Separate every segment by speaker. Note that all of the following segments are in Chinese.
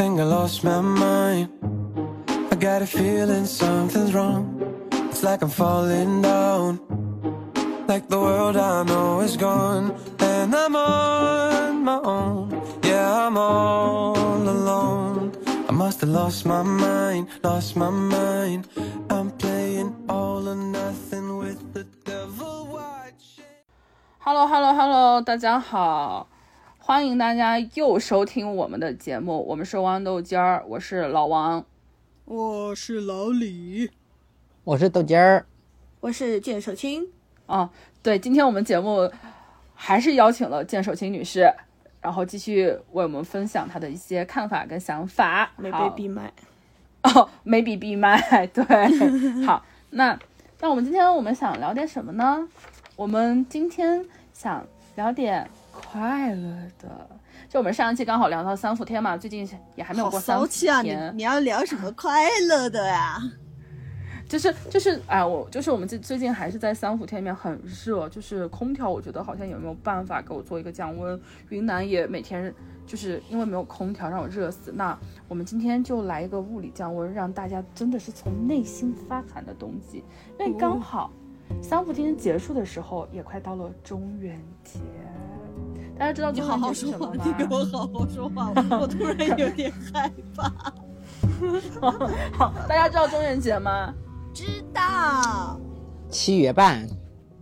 Speaker 1: think I lost my mind. I got a feeling something's wrong. It's like I'm falling down. Like the world I know is gone. And I'm on my own. Yeah, I'm all alone. I must have lost my mind, lost my mind. I'm playing all or nothing with the devil watching.
Speaker 2: Hello Hello Hello，大家好， 欢迎大家又收听我们的节目，我们是豌豆尖儿，我是老王。
Speaker 3: 我是老李，
Speaker 4: 我是豆尖儿，
Speaker 5: 我是剑手青，
Speaker 2: 啊，对，今天我们节目还是邀请了剑手青女士，然后继续为我们分享她的一些看法跟想法。
Speaker 5: 没
Speaker 2: 好
Speaker 5: 被闭麦。
Speaker 2: 哦，没比闭麦，对，好，那那我们今天我们想聊点什么呢？我们今天想聊点快乐的，就我们上一期刚好聊到三伏天嘛，最近也还没有过三伏天，
Speaker 3: 你要聊什么快乐的呀？
Speaker 2: 就是就是哎，我就是我们最最近还是在三伏天里面很热，就是空调，我觉得好像也没有办法给我做一个降温。云南也每天就是因为没有空调让我热死。那我们今天就来一个物理降温，让大家真的是从内心发寒的冬季，因为刚好三伏天结束的时候也快到了中元节。大家知道
Speaker 3: 你好好说话，
Speaker 2: 节是什么吗？
Speaker 3: 你给我好好说话，我 突然有点害怕。
Speaker 2: 好，大家知道中元节吗？
Speaker 3: 知道，
Speaker 4: 七月半，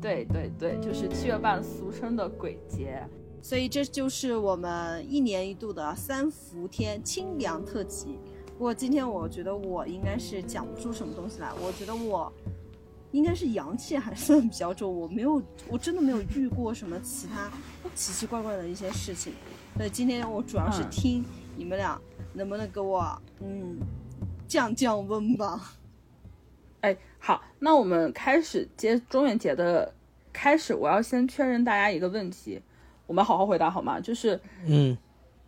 Speaker 2: 对对对，就是七月半，俗称的鬼节。
Speaker 3: 所以这就是我们一年一度的三伏天清凉特辑。不过今天我觉得我应该是讲不出什么东西来，我觉得我应该是阳气还算比较重，我没有，我真的没有遇过什么其他奇奇怪怪的一些事情。所以今天我主要是
Speaker 2: 嗯
Speaker 3: 听你们俩能不能给我嗯降降温吧。
Speaker 2: 哎，好，那我们开始接中元节的开始，我要先确认大家一个问题，我们好好回答好吗？就是
Speaker 4: 嗯，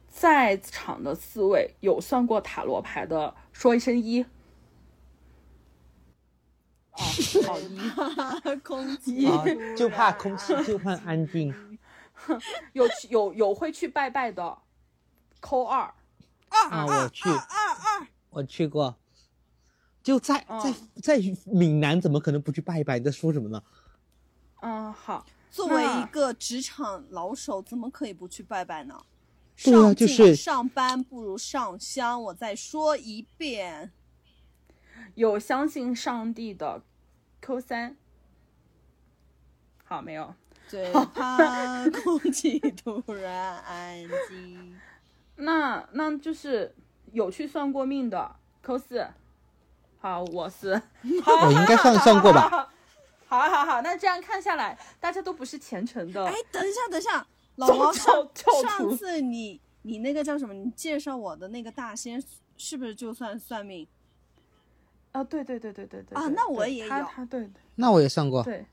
Speaker 2: 在场的四位有算过塔罗牌的，说一声一。哦，好一，
Speaker 3: 空气
Speaker 4: 啊，就怕空气，就怕安静。
Speaker 2: 有去有有会去拜拜的，扣二。
Speaker 4: 啊，我去，二二我去过，就在在在闽南，怎么可能不去拜一拜？你在说什么呢？
Speaker 2: 嗯，好，
Speaker 3: 作为一个职场老手，怎么可以不去拜拜呢？
Speaker 4: 对啊
Speaker 3: 上进
Speaker 4: 就是
Speaker 3: 上班不如上香。我再说一遍，
Speaker 2: 有相信上帝的，扣三。好，没有。
Speaker 3: 最 怕空气突然安静。
Speaker 2: 那那就是有去算过命的，扣四。好，我是。
Speaker 4: 我应该算算过吧？
Speaker 2: 好啊好好，那这样看下来，大家都不是虔诚的
Speaker 3: 哎。，等一下，等一下，老
Speaker 2: 宗
Speaker 3: 王上上次你你那个叫什么？你介绍我的那个大仙，是不是就算算命？
Speaker 2: 啊，对对对对对对。
Speaker 3: 啊那我也有
Speaker 2: 他他对
Speaker 4: 那我也上过。
Speaker 2: 对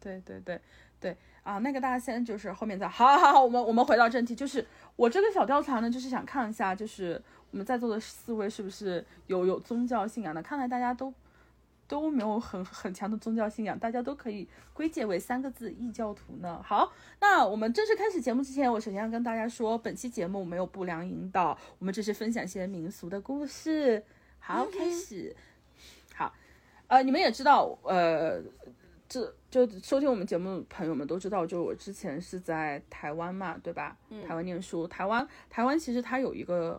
Speaker 2: 对对对对啊，那个大家先就是后面再好好好，我们我们回到正题，就是我这个小调查呢，就是想看一下，就是我们在座的四位是不是有有宗教信仰的？看来大家都都没有很很强的宗教信仰，大家都可以归结为三个字异教徒呢。好，那我们正式开始节目之前，我首先要跟大家说，本期节目没有不良引导，我们只是分享一些民俗的故事。好，开始。好，呃，你们也知道，呃，这就收听我们节目的朋友们都知道，就我之前是在台湾嘛，对吧？台湾念书，台湾台湾其实它有一个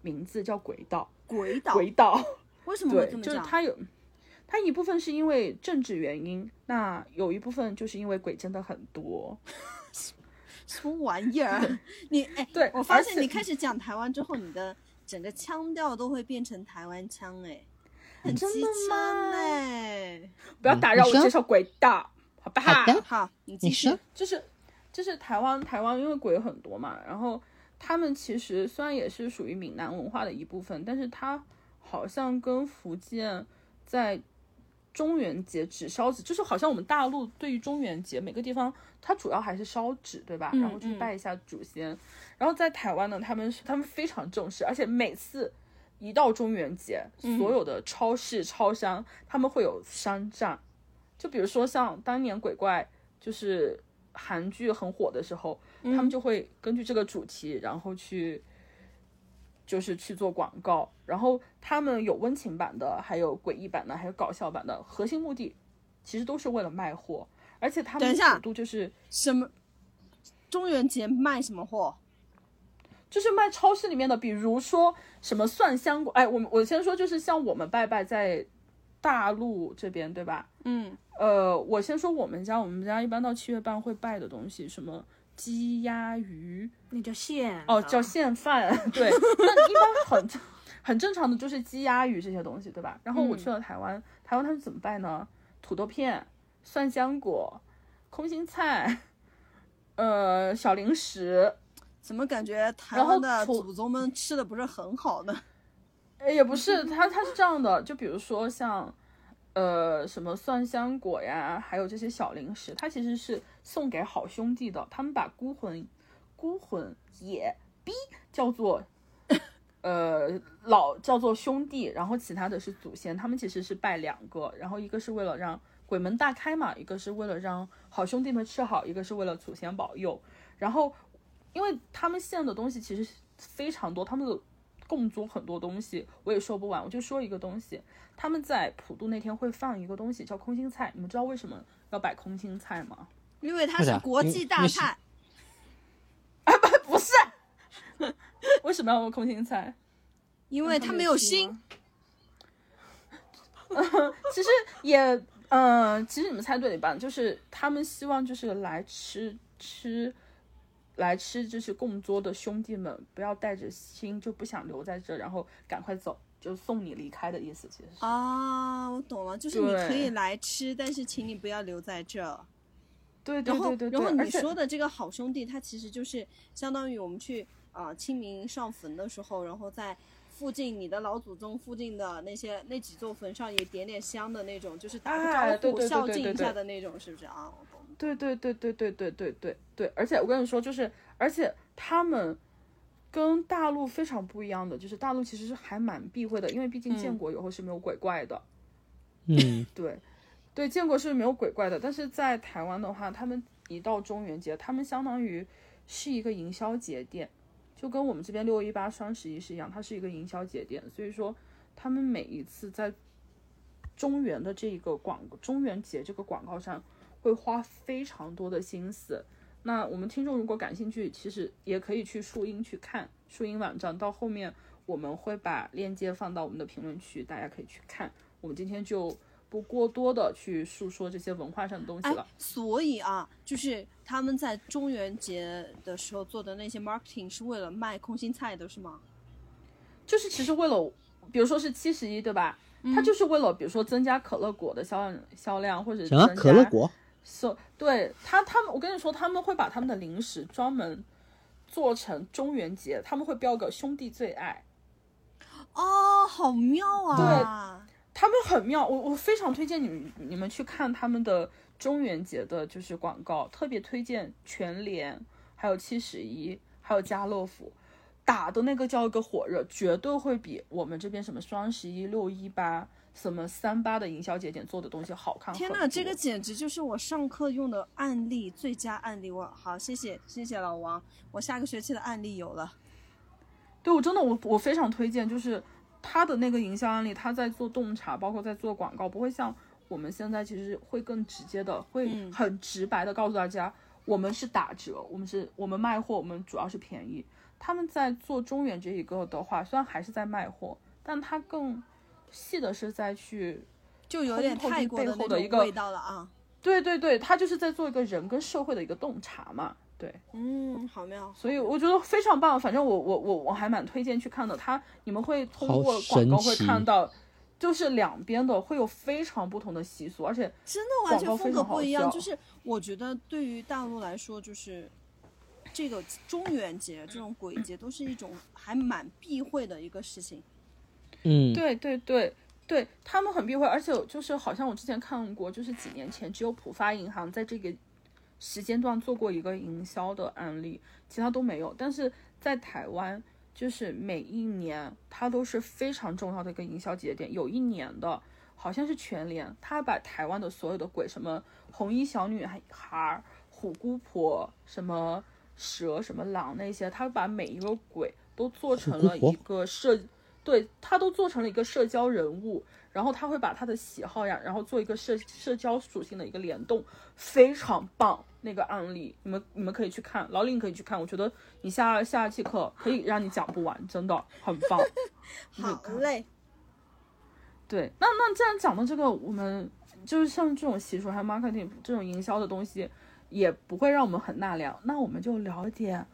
Speaker 2: 名字叫鬼岛，
Speaker 3: 鬼岛
Speaker 2: 鬼岛。
Speaker 3: 为什么会
Speaker 2: 对
Speaker 3: 这，么讲？
Speaker 2: 就是它有，它一部分是因为政治原因，那有一部分就是因为鬼真的很多。
Speaker 3: 什么玩意儿？你哎，
Speaker 2: 对
Speaker 3: 我发现你开始讲台湾之后，你的整个腔调都会变成台湾腔，哎，很
Speaker 2: 真的
Speaker 3: 机哎。
Speaker 2: 不要打扰我介绍鬼道，好不好？
Speaker 4: 好
Speaker 3: 好，你继续
Speaker 4: 你说。
Speaker 2: 就是就是台湾台湾因为鬼很多嘛，然后他们其实虽然也是属于闽南文化的一部分，但是它好像跟福建在中元节只烧纸，就是好像我们大陆对于中元节每个地方它主要还是烧纸，对吧？
Speaker 3: 嗯
Speaker 2: 然后去拜一下祖先。然后在台湾呢，他们他们非常重视，而且每次一到中元节，所有的超市、超商他们会有商战。就比如说像当年鬼怪就是韩剧很火的时候，他们就会根据这个主题，然后去就是去做广告，然后他们有温情版的，还有诡异版的，还有搞笑版的，核心目的其实都是为了卖货，而且他们
Speaker 3: 等一下
Speaker 2: 就是
Speaker 3: 什么中元节卖什么货？
Speaker 2: 就是卖超市里面的，比如说什么蒜香果，哎，我们我先说，就是像我们拜拜在大陆这边，对吧？
Speaker 3: 嗯，
Speaker 2: 呃，我先说我们家，我们家一般到七月半会拜的东西，什么鸡鸭鱼，
Speaker 5: 那叫现
Speaker 2: 哦，叫现饭，对，那一般很很正常的就是鸡鸭鱼这些东西，对吧？然后我去了台湾，台湾他们怎么办呢？土豆片、蒜香果、空心菜，呃，小零食，
Speaker 3: 怎么感觉台湾的
Speaker 2: 土
Speaker 3: 祖宗们吃的不是很好呢？
Speaker 2: 呃也不是，他他是这样的，就比如说像，呃，什么蒜香果呀，还有这些小零食，它其实是送给好兄弟的。他们把孤魂、孤魂野逼叫做，呃，老叫做兄弟，然后其他的是祖先。他们其实是拜两个，然后一个是为了让鬼门大开嘛，一个是为了让好兄弟们吃好，一个是为了祖先保佑。然后，因为他们献的东西其实非常多，他们的供桌很多东西，我也说不完。我就说一个东西，他们在普渡那天会放一个东西叫空心菜，你们知道为什么要摆空心菜吗？
Speaker 3: 因为它是国际大菜，
Speaker 2: 不是，为什么要用空心菜？
Speaker 3: 因为它没有心。
Speaker 2: 其实也，嗯、其实你们猜对了一半，就是他们希望就是来吃吃，来吃就是供桌的兄弟们不要带着心就不想留在这，然后赶快走，就送你离开的意思，其实是。
Speaker 3: 啊，我懂了，就是你可以来吃，但是请你不要留在这。
Speaker 2: 对对对对对，
Speaker 3: 然后你说的这个好兄弟，他其实就是相当于我们去啊、呃清明上坟的时候，然后在附近你的老祖宗附近的那些那几座坟上也点点香的那种，就是打个招呼、孝敬一下的那种，是不是啊？我懂。
Speaker 2: 对对对对对对对对对，而且我跟你说，就是而且他们跟大陆非常不一样的，就是大陆其实是还蛮避讳的，因为毕竟建国以后是没有鬼怪的，
Speaker 4: 嗯，
Speaker 2: 对对，建国是没有鬼怪的，但是在台湾的话，他们一到中元节，他们相当于是一个营销节点，就跟我们这边六一八、双十一是一样，它是一个营销节点，所以说他们每一次在中元的这个广中元节这个广告上会花非常多的心思。那我们听众如果感兴趣，其实也可以去树荫去看树荫网站，到后面我们会把链接放到我们的评论区，大家可以去看。我们今天就不过多的去诉说这些文化上的东西
Speaker 3: 哎
Speaker 2: 了。，
Speaker 3: 所以啊，就是他们在中元节的时候做的那些 marketing 是为了卖空心菜的，是吗？
Speaker 2: 就是其实为了，比如说是七十一，对吧？它就是为了，比如说增加可乐果的销量销量，或者
Speaker 4: 什么
Speaker 2: 增加
Speaker 4: 可乐果
Speaker 2: ？so, 对他，他们我跟你说，他们会把他们的零食专门做成中元节，他们会标个兄弟最爱，
Speaker 3: 哦，好妙啊！
Speaker 2: 对他们很妙，我我非常推荐你们你们去看他们的中元节的就是广告，特别推荐全联，还有七十一，还有家乐福。打的那个叫一个火热，绝对会比我们这边什么双十一、六一八、什么三八的营销节点做的东西好看。
Speaker 3: 天呐，这个简直就是我上课用的案例，最佳案例。我好，谢谢谢谢老王，我下个学期的案例有了。
Speaker 2: 对我真的我我非常推荐，就是他的那个营销案例，他在做洞察，包括在做广告，不会像我们现在其实会更直接的，会
Speaker 3: 嗯
Speaker 2: 很直白的告诉大家，我们是打折，我们是我们卖货，我们主要是便宜。他们在做中原这一个的话，虽然还是在卖货，但他更细的是在去，
Speaker 3: 就有点
Speaker 2: 通透这背
Speaker 3: 泰国的
Speaker 2: 后的一个
Speaker 3: 那种味道了啊。
Speaker 2: 对对对，他就是在做一个人跟社会的一个洞察嘛，对。
Speaker 3: 嗯，好妙。
Speaker 2: 所以我觉得非常棒，反正我我我我还蛮推荐去看的。他你们会通过广告会看到，就是两边的会有非常不同的习俗，而且
Speaker 3: 真的完全
Speaker 2: 广告
Speaker 3: 风格不一样。就是我觉得对于大陆来说，就是这个中元节这种鬼节都是一种还蛮避讳的一个事情。
Speaker 4: 嗯，
Speaker 2: 对对对对，他们很避讳，而且就是好像我之前看过，就是几年前只有浦发银行在这个时间段做过一个营销的案例，其他都没有。但是在台湾，就是每一年它都是非常重要的一个营销节点。有一年的好像是全联，他把台湾的所有的鬼，什么红衣小女孩、虎姑婆、什么蛇、什么狼那些，他把每一个鬼。都做成了一个社，对他都做成了一个社交人物，然后他会把他的喜好呀，然后做一个社社交属性的一个联动，非常棒。那个案例，你们你们可以去看，老李你可以去看，我觉得你下下期课可以让你讲不完，真的很棒。
Speaker 3: 好嘞。
Speaker 2: 对，那那既然讲到这个，我们就是像这种习俗还有 marketing 这种营销的东西，也不会让我们很纳凉。那我们就了解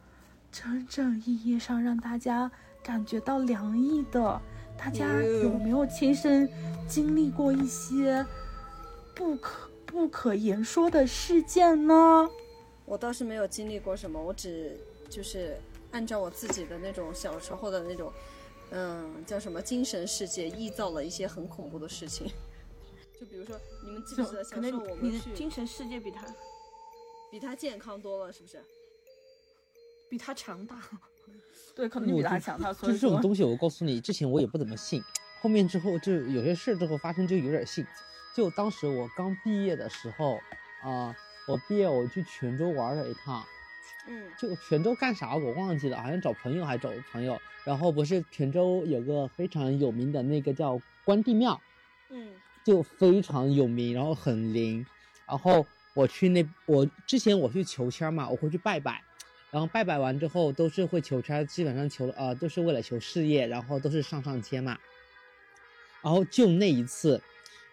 Speaker 2: 真正意义上让大家感觉到凉意的，大家有没有亲身经历过一些不可不可言说的事件呢？
Speaker 3: 我倒是没有经历过什么，我只就是按照我自己的那种小时候的那种。嗯，叫什么精神世界臆造了一些很恐怖的事情，就比如说，你们记不记得小时候我们
Speaker 5: 去精神世界比他
Speaker 3: 比他健康多了，是不是？
Speaker 5: 比他强大，
Speaker 2: 对，可能比他强大。
Speaker 4: 就是这种东西，我告诉你，之前我也不怎么信，后面之后就有些事之后发生就有点信。就当时我刚毕业的时候，啊，我毕业我去泉州玩了一趟。
Speaker 3: 嗯，
Speaker 4: 就泉州干啥我忘记了，好像找朋友还找朋友。然后不是泉州有个非常有名的那个叫关帝庙，
Speaker 3: 嗯，
Speaker 4: 就非常有名，然后很灵。然后我去那，我之前我去求签嘛，我会去拜拜。然后拜拜完之后都是会求签，基本上求呃都是为了求事业，然后都是上上签嘛。然后就那一次，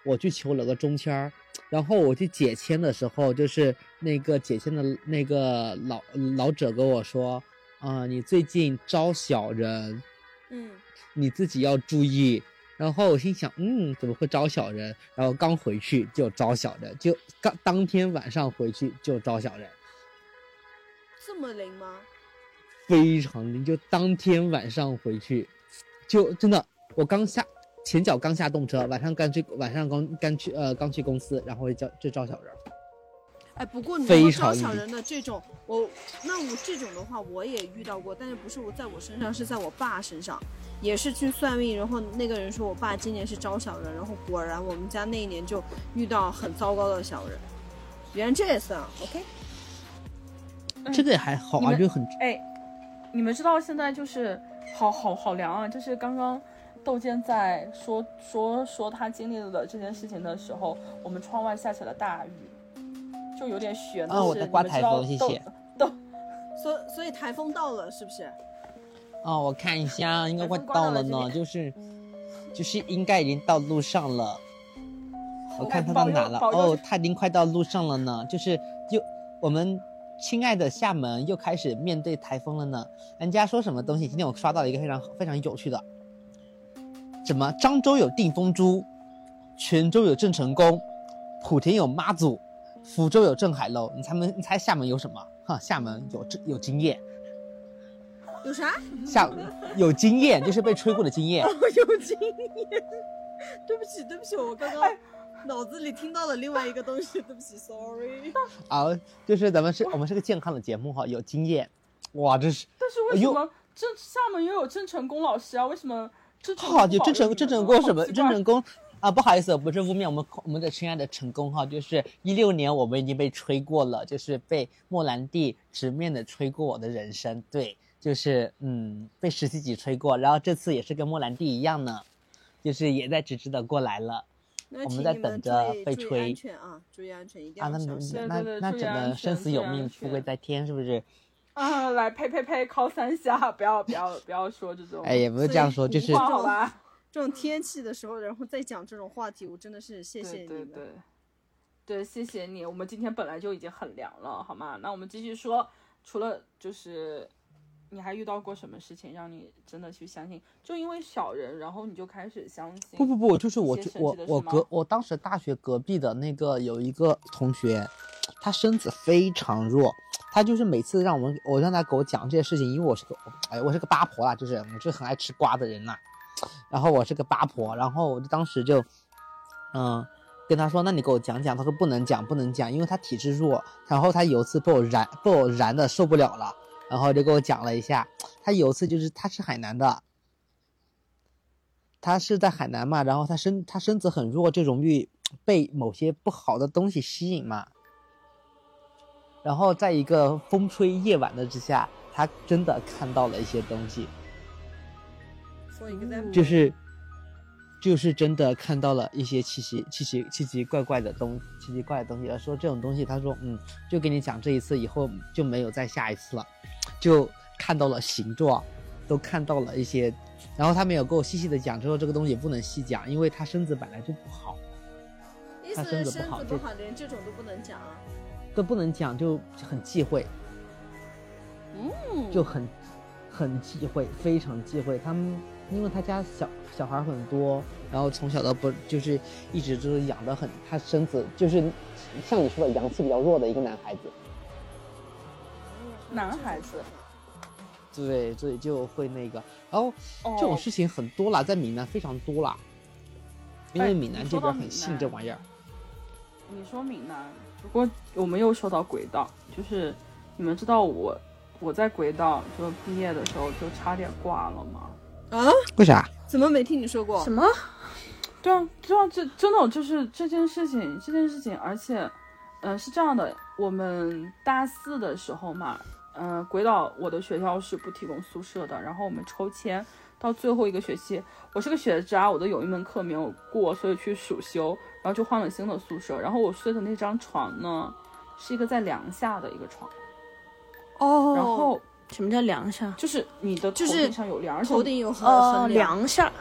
Speaker 4: 我去求了个中签儿。然后我去解签的时候，就是那个解签的那个老老者跟我说：“啊，你最近招小人，
Speaker 3: 嗯，
Speaker 4: 你自己要注意。”然后我心想：“嗯，怎么会招小人？”然后刚回去就招小人，就刚当天晚上回去就招小人，
Speaker 3: 这么灵吗？
Speaker 4: 非常灵，就当天晚上回去，就真的我刚下。前脚刚下动车，晚上刚去，晚上刚刚去，呃，刚去公司，然后就就招小人。
Speaker 3: 哎，不过你说招小人的这种，我那我这种的话我也遇到过，但是不是我在我身上，是在我爸身上，也是去算命，然后那个人说我爸今年是招小人，然后果然我们家那一年就遇到很糟糕的小人。原来这也算 OK，
Speaker 4: 这个也还好啊，就很
Speaker 2: 哎，你们知道现在就是好好好凉啊，就是刚刚。窦健在说说说他经历了这件事情的时候，我们窗外下起了大雨，就有点雪。
Speaker 4: 啊，我在刮台风，谢谢。
Speaker 3: 都，所所以台风到了是不是？
Speaker 4: 哦，我看一下，应该快到了呢，就是就是应该已经到路上了。我看他到哪了？哦，他已经快到路上了呢，就是就我们亲爱的厦门又开始面对台风了呢。人家说什么东西？今天我刷到了一个非常非常有趣的。什么？漳州有定风珠，泉州有郑成功，莆田有妈祖，福州有镇海楼。你猜门？你猜厦门有什么？哈，厦门有这有经验。
Speaker 3: 有啥？
Speaker 4: 厦有经验，就是被吹过的经验。
Speaker 3: 哦，有经验。对不起，对不起，我刚刚 脑子里听到了另外一个东西。对不起，sorry。
Speaker 4: 啊，就是咱们是我们是个健康的节目哈，有经验。哇，这是。
Speaker 2: 但是为什么郑厦门又有郑成功老师啊？为什么郑？
Speaker 4: 好，就郑成郑成功什么？郑成功啊，不好意思，不是污蔑我们我们的亲爱的成功哈，就是一六年我们已经被吹过了，就是被莫兰蒂直面的吹过我的人生，对，就是嗯被十七级吹过，然后这次也是跟莫兰蒂一样呢，就是也在直直的过来了，我们在等着被吹。
Speaker 3: 安全啊，注意安全，一定要小心。
Speaker 4: 那那那只能生死有命，富贵在天，是不是？
Speaker 2: 啊，来呸呸呸，靠三下，不要不要不要说这种。
Speaker 4: 哎，也不是这样说，就是
Speaker 2: 好吧。
Speaker 3: 这种天气的时候，然后再讲这种话题，我真的是谢谢你
Speaker 2: 对对对，对，谢谢你。我们今天本来就已经很凉了，好吗？那我们继续说，除了就是你还遇到过什么事情让你真的去相信？就因为小人，然后你就开始相信？
Speaker 4: 不不不，就是我我我隔我当时大学隔壁的那个有一个同学，他身子非常弱。他就是每次让我们，我让他给我讲这些事情，因为我是个，哎，我是个八婆啦，就是我是很爱吃瓜的人呐。然后我是个八婆，然后我就当时就，嗯，跟他说，那你给我讲讲。他说不能讲，不能讲，因为他体质弱。然后他有一次被我燃，被我燃的受不了了，然后就给我讲了一下。他有一次就是他是海南的，他是在海南嘛，然后他身他身子很弱，就容易被某些不好的东西吸引嘛。然后在一个风吹夜晚的之下，他真的看到了一些东西，就是就是真的看到了一些奇奇奇奇奇奇怪怪的东奇奇怪的东西了。说这种东西，他说嗯，就给你讲这一次，以后就没有再下一次了，就看到了形状，都看到了一些，然后他没有给我细细的讲，之后这个东西也不能细讲，因为他身子本来就不好，
Speaker 3: 意思
Speaker 4: 他身子不好
Speaker 3: 不好，连这种都不能讲啊。
Speaker 4: 都不能讲，就很忌讳。
Speaker 3: 嗯，
Speaker 4: 就很很忌讳，非常忌讳。他们因为他家小小孩很多，然后从小到不就是一直就是养的很，他身子就是像你说的阳气比较弱的一个男孩子，
Speaker 2: 男孩子，
Speaker 4: 对，所以就会那个。然后
Speaker 2: 哦
Speaker 4: 这种事情很多啦，在闽南非常多啦，因为
Speaker 2: 哎
Speaker 4: 闽南这边很信这玩意儿。
Speaker 2: 你说闽南，不过我们又说到轨道，就是你们知道我我在轨道就毕业的时候就差点挂了吗？
Speaker 3: 啊？
Speaker 4: 为啥？
Speaker 3: 怎么没听你说过？
Speaker 5: 什么？
Speaker 2: 对啊，对啊，这真的就是这件事情，这件事情，而且，嗯、是这样的，我们大四的时候嘛，嗯、鬼岛我的学校是不提供宿舍的，然后我们抽签到最后一个学期，我是个学渣，我的有一门课没有过，所以去暑修，然后就换了新的宿舍，然后我睡的那张床呢，是一个在梁下的一个床，
Speaker 3: 哦，
Speaker 2: 然后
Speaker 5: 什么叫梁下？
Speaker 2: 就是你的头
Speaker 3: 就是
Speaker 2: 顶上有梁，
Speaker 3: 头顶有很。
Speaker 5: 梁下。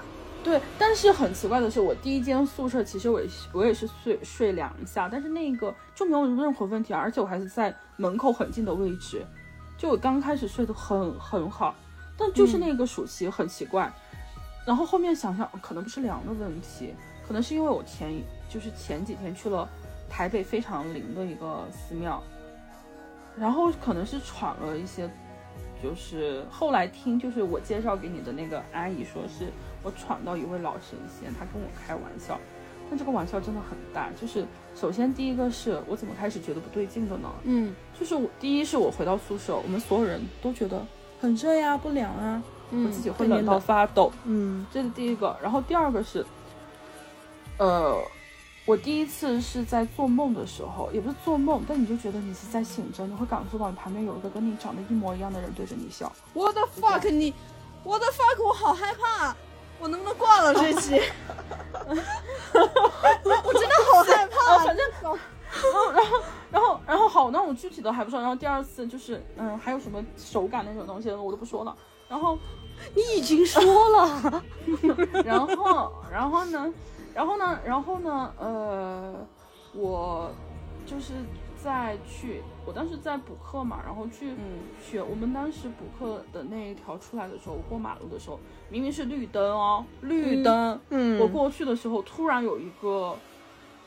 Speaker 2: 对，但是很奇怪的是，我第一间宿舍其实我也是我也是睡睡两下，但是那个就没有任何问题，而且我还是在门口很近的位置，就我刚开始睡得很很好，但就是那个暑期很奇怪，然后后面想想可能不是凉的问题，可能是因为我前就是前几天去了台北非常灵的一个寺庙，然后可能是闯了一些。就是后来听，就是我介绍给你的那个阿姨说，是我闯到一位老神仙，他跟我开玩笑，但这个玩笑真的很大。就是首先第一个是我怎么开始觉得不对劲的呢？
Speaker 3: 嗯
Speaker 2: 就是我第一是我回到宿舍，我们所有人都觉得很热呀，不凉啊，
Speaker 3: 嗯，
Speaker 2: 我自己会冷到发抖，
Speaker 5: 嗯，
Speaker 2: 这是第一个。然后第二个是，呃，我第一次是在做梦的时候，也不是做梦，但你就觉得你是在醒着，你会感受到你旁边有一个跟你长得一模一样的人对着你笑。
Speaker 3: 我的 fuck 你，我的 fuck 我好害怕，我能不能挂了这期？我真的好害怕，
Speaker 2: 反正然后然后然后然后好，那我具体的还不说。然后第二次就是嗯，还有什么手感那种东西我都不说了。然后
Speaker 5: 你已经说了，
Speaker 2: 然后然后呢，然后呢，然后呢，呃，我就是在去，我当时在补课嘛，然后去学。我们当时补课的那一条出来的时候，我过马路的时候，明明是绿灯哦，绿灯，
Speaker 5: 嗯
Speaker 2: 我过去的时候，突然有一个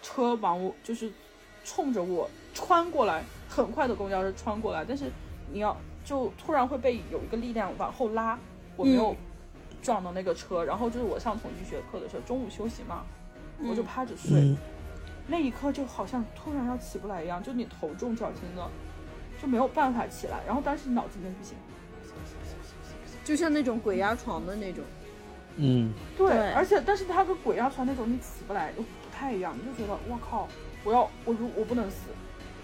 Speaker 2: 车往我就是冲着我穿过来，很快的公交车穿过来，但是你要就突然会被有一个力量往后拉，我没有撞到那个车，然后就是我上统计学课的时候，中午休息嘛，我就趴着睡，
Speaker 4: 嗯，
Speaker 2: 那一刻就好像突然要起不来一样，就你头重脚轻的，就没有办法起来，然后当时脑子里面不行，
Speaker 3: 就像那种鬼压床的那种。
Speaker 4: 嗯，
Speaker 2: 对，
Speaker 5: 对。
Speaker 2: 而且但是它跟鬼压床那种你起不来又不太一样，你就觉得我靠，我要我如我不能死，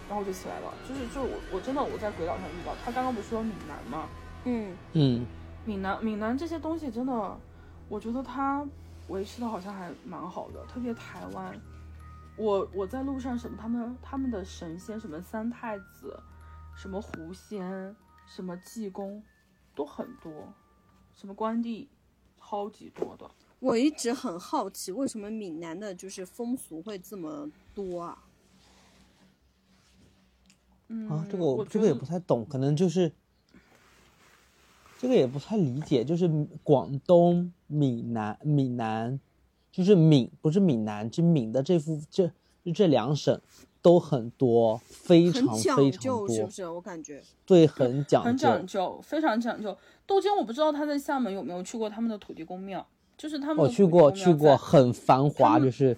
Speaker 2: 然后我就起来了，就是就是我我真的我在鬼岛上遇到，他刚刚不是说闽南吗？
Speaker 3: 嗯，
Speaker 4: 嗯，
Speaker 2: 闽南闽南这些东西真的，我觉得他维持的好像还蛮好的，特别台湾。我我在路上什么他们他们的神仙什么三太子，什么狐仙，什么济公，都很多，什么关帝，超级多的。
Speaker 3: 我一直很好奇，为什么闽南的就是风俗会这么多啊？
Speaker 2: 嗯，
Speaker 4: 啊，这个我这个也不太懂，可能就是这个也不太理解，就是广东、闽南、闽南，就是闽不是闽南，就闽的这幅这就这两省都很多，非常
Speaker 3: 讲
Speaker 4: 非常多
Speaker 3: 究是不，是？我感觉
Speaker 4: 对，很讲究很，
Speaker 2: 讲究，非常讲究。豆尖我不知道他在厦门有没有去过他们的土地公庙，就是他们
Speaker 4: 我去过，去过，很繁华，就是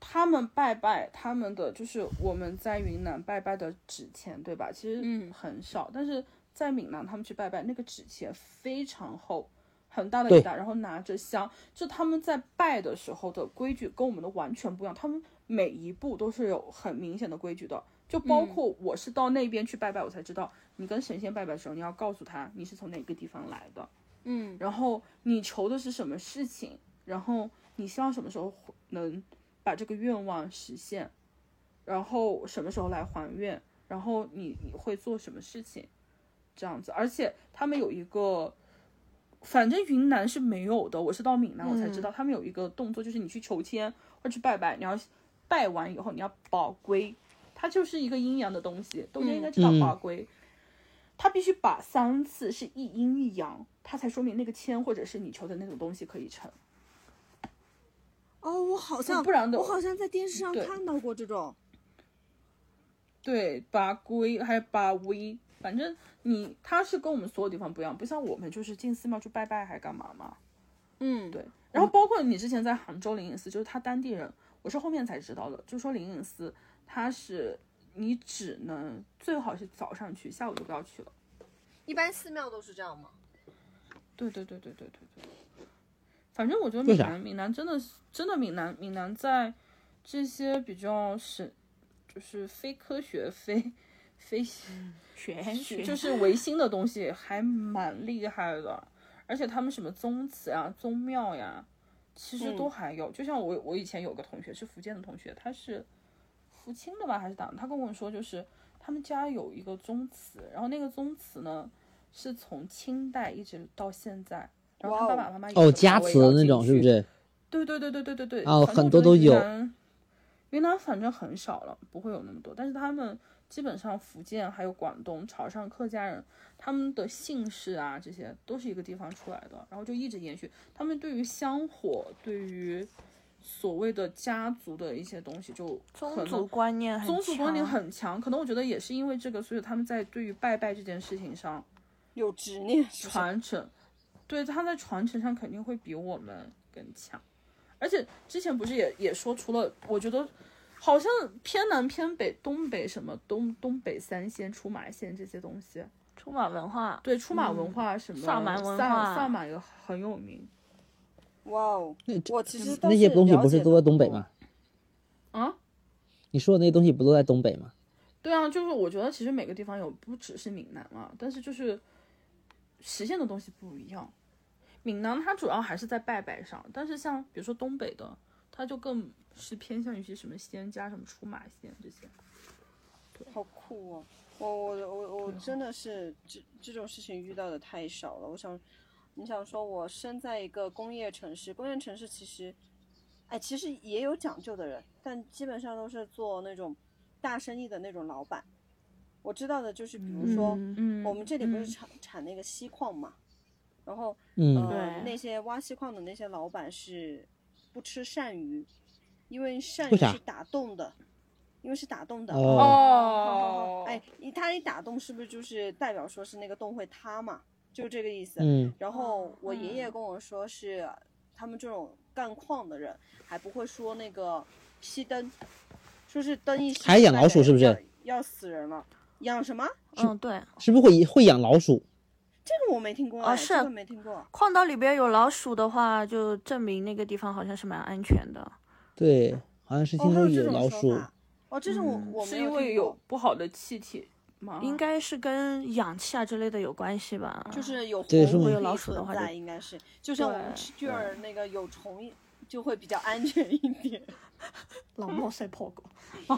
Speaker 2: 他们拜拜，他们的就是我们在云南拜拜的纸钱，对吧？其实
Speaker 3: 嗯
Speaker 2: 很少，但是在闽南他们去拜拜，那个纸钱非常厚，很大的一沓，然后拿着香，就他们在拜的时候的规矩跟我们的完全不一样，他们每一步都是有很明显的规矩的。就包括我是到那边去拜拜，我才知道，你跟神仙拜拜的时候，你要告诉他你是从哪个地方来的，
Speaker 3: 嗯。
Speaker 2: 然后你求的是什么事情，然后你希望什么时候能把这个愿望实现，然后什么时候来还愿，然后你你会做什么事情，这样子。而且他们有一个，反正云南是没有的，我是到闽南我才知道，他们有一个动作，就是你去求签或者去拜拜，你要拜完以后你要保归，它就是一个阴阳的东西，豆姐应该知道
Speaker 4: 嗯。
Speaker 2: 保龟。它必须把三次是一阴一阳，它才说明那个签或者是你求的那种东西可以成。
Speaker 3: 哦，我好像
Speaker 2: 不然的
Speaker 3: 我好像在电视上看到过这种。
Speaker 2: 对，八龟还有八威，反正你它是跟我们所有地方不一样，不像我们就是进寺庙去拜拜还干嘛嘛。
Speaker 3: 嗯，
Speaker 2: 对，然后包括你之前在杭州灵隐寺，就是他当地人，我是后面才知道的，就说灵隐寺它是你只能最好是早上去，下午就不要去了。
Speaker 3: 一般寺庙都是这样吗？
Speaker 2: 对对对对对对对。反正我觉得闽南，闽南真的是真的闽南，闽南在这些比较神，就是非科学、非非
Speaker 5: 玄学
Speaker 2: 就是唯心的东西还蛮厉害的，而且他们什么宗祠啊、宗庙呀，其实都还有。就像我我以前有个同学是福建的同学，他是福清的吧还是哪？他跟我说就是他们家有一个宗祠，然后那个宗祠呢是从清代一直到现在，然后他爸爸妈妈有
Speaker 4: 哦，
Speaker 2: 的
Speaker 4: 加
Speaker 2: 时候也要
Speaker 4: 持的那种是不是？
Speaker 2: 对对对对对对对，
Speaker 4: 哦很多都有
Speaker 2: 云南。云南反正很少了，不会有那么多，但是他们基本上福建还有广东、潮汕客家人，他们的姓氏啊这些都是一个地方出来的，然后就一直延续。他们对于香火，对于所谓的家族的一些东西，就可
Speaker 5: 宗族观念很
Speaker 2: 宗族观念很强。可能我觉得也是因为这个，所以他们在对于拜拜这件事情上
Speaker 3: 有执念是是
Speaker 2: 传承，对，他在传承上肯定会比我们更强。而且之前不是也也说，除了我觉得好像偏南偏北、东北什么东东北三仙、出马仙这些东西，
Speaker 5: 出马文化，
Speaker 2: 对出马文化什么
Speaker 5: 萨满文
Speaker 2: 萨
Speaker 5: 化
Speaker 2: 萨满也很有名
Speaker 3: 哇哦，那我其实
Speaker 4: 那些东西不是都在东北吗？
Speaker 2: 啊。
Speaker 4: 你说的那些东西不都在东北吗？
Speaker 2: 对啊，就是我觉得其实每个地方有，不只是闽南嘛，但是就是实现的东西不一样。闽南它主要还是在拜拜上，但是像比如说东北的，它就更是偏向于些什么仙家、什么出马仙这些。
Speaker 3: 好酷哦！我我我我真的是这这种事情遇到的太少了。我想，你想说，我生在一个工业城市，工业城市其实，哎，其实也有讲究的人，但基本上都是做那种大生意的那种老板。我知道的就是，比如说，
Speaker 2: 嗯，
Speaker 3: 我们这里不是
Speaker 2: 嗯
Speaker 3: 产产那个锡矿嘛，然后
Speaker 4: 嗯，
Speaker 3: 那些挖锡矿的那些老板是不吃鳝鱼，因为鳝鱼是打洞的，因为是打洞的。
Speaker 4: 哦
Speaker 2: 哦，
Speaker 3: 哎，一它一打洞是不是就是代表说是那个洞会塌嘛？就这个意思。
Speaker 4: 嗯，
Speaker 3: 然后我爷
Speaker 2: 嗯
Speaker 3: 爷跟我说是，他们这种干矿的人还不会说那个熄灯，说是灯一熄
Speaker 4: 还养老鼠是不是
Speaker 3: 要要死人了？养什么？
Speaker 5: 嗯，对，
Speaker 4: 是不是会会养老鼠？
Speaker 3: 这个我没听过哎，
Speaker 5: 哦是
Speaker 3: 这个没听过。
Speaker 5: 矿道里边有老鼠的话，就证明那个地方好像是蛮安全的。
Speaker 4: 对，好像是
Speaker 3: 哦，还有
Speaker 4: 听说
Speaker 3: 这种说
Speaker 4: 老鼠。
Speaker 3: 法。哦，这是我我们是
Speaker 2: 因为有不好的气体吗？
Speaker 5: 应该是跟氧气啊之类的有关系吧？
Speaker 3: 就是有活物
Speaker 5: 有老鼠的话
Speaker 3: 应该是就像我们
Speaker 2: 对
Speaker 3: 吃菌儿那个有虫就会比较安全一点。
Speaker 2: 老猫赛跑狗。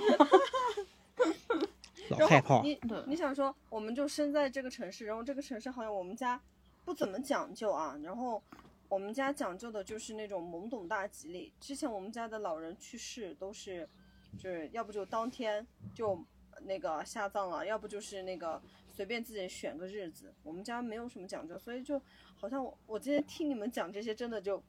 Speaker 4: 老害怕。
Speaker 3: 你
Speaker 2: 对
Speaker 3: 你想说，我们就生在这个城市，然后这个城市好像我们家不怎么讲究啊，然后我们家讲究的就是那种懵懂大吉利。之前我们家的老人去世都是，就是要不就当天就那个下葬了，要不就是那个随便自己选个日子。我们家没有什么讲究，所以就好像我我今天听你们讲这些，真的就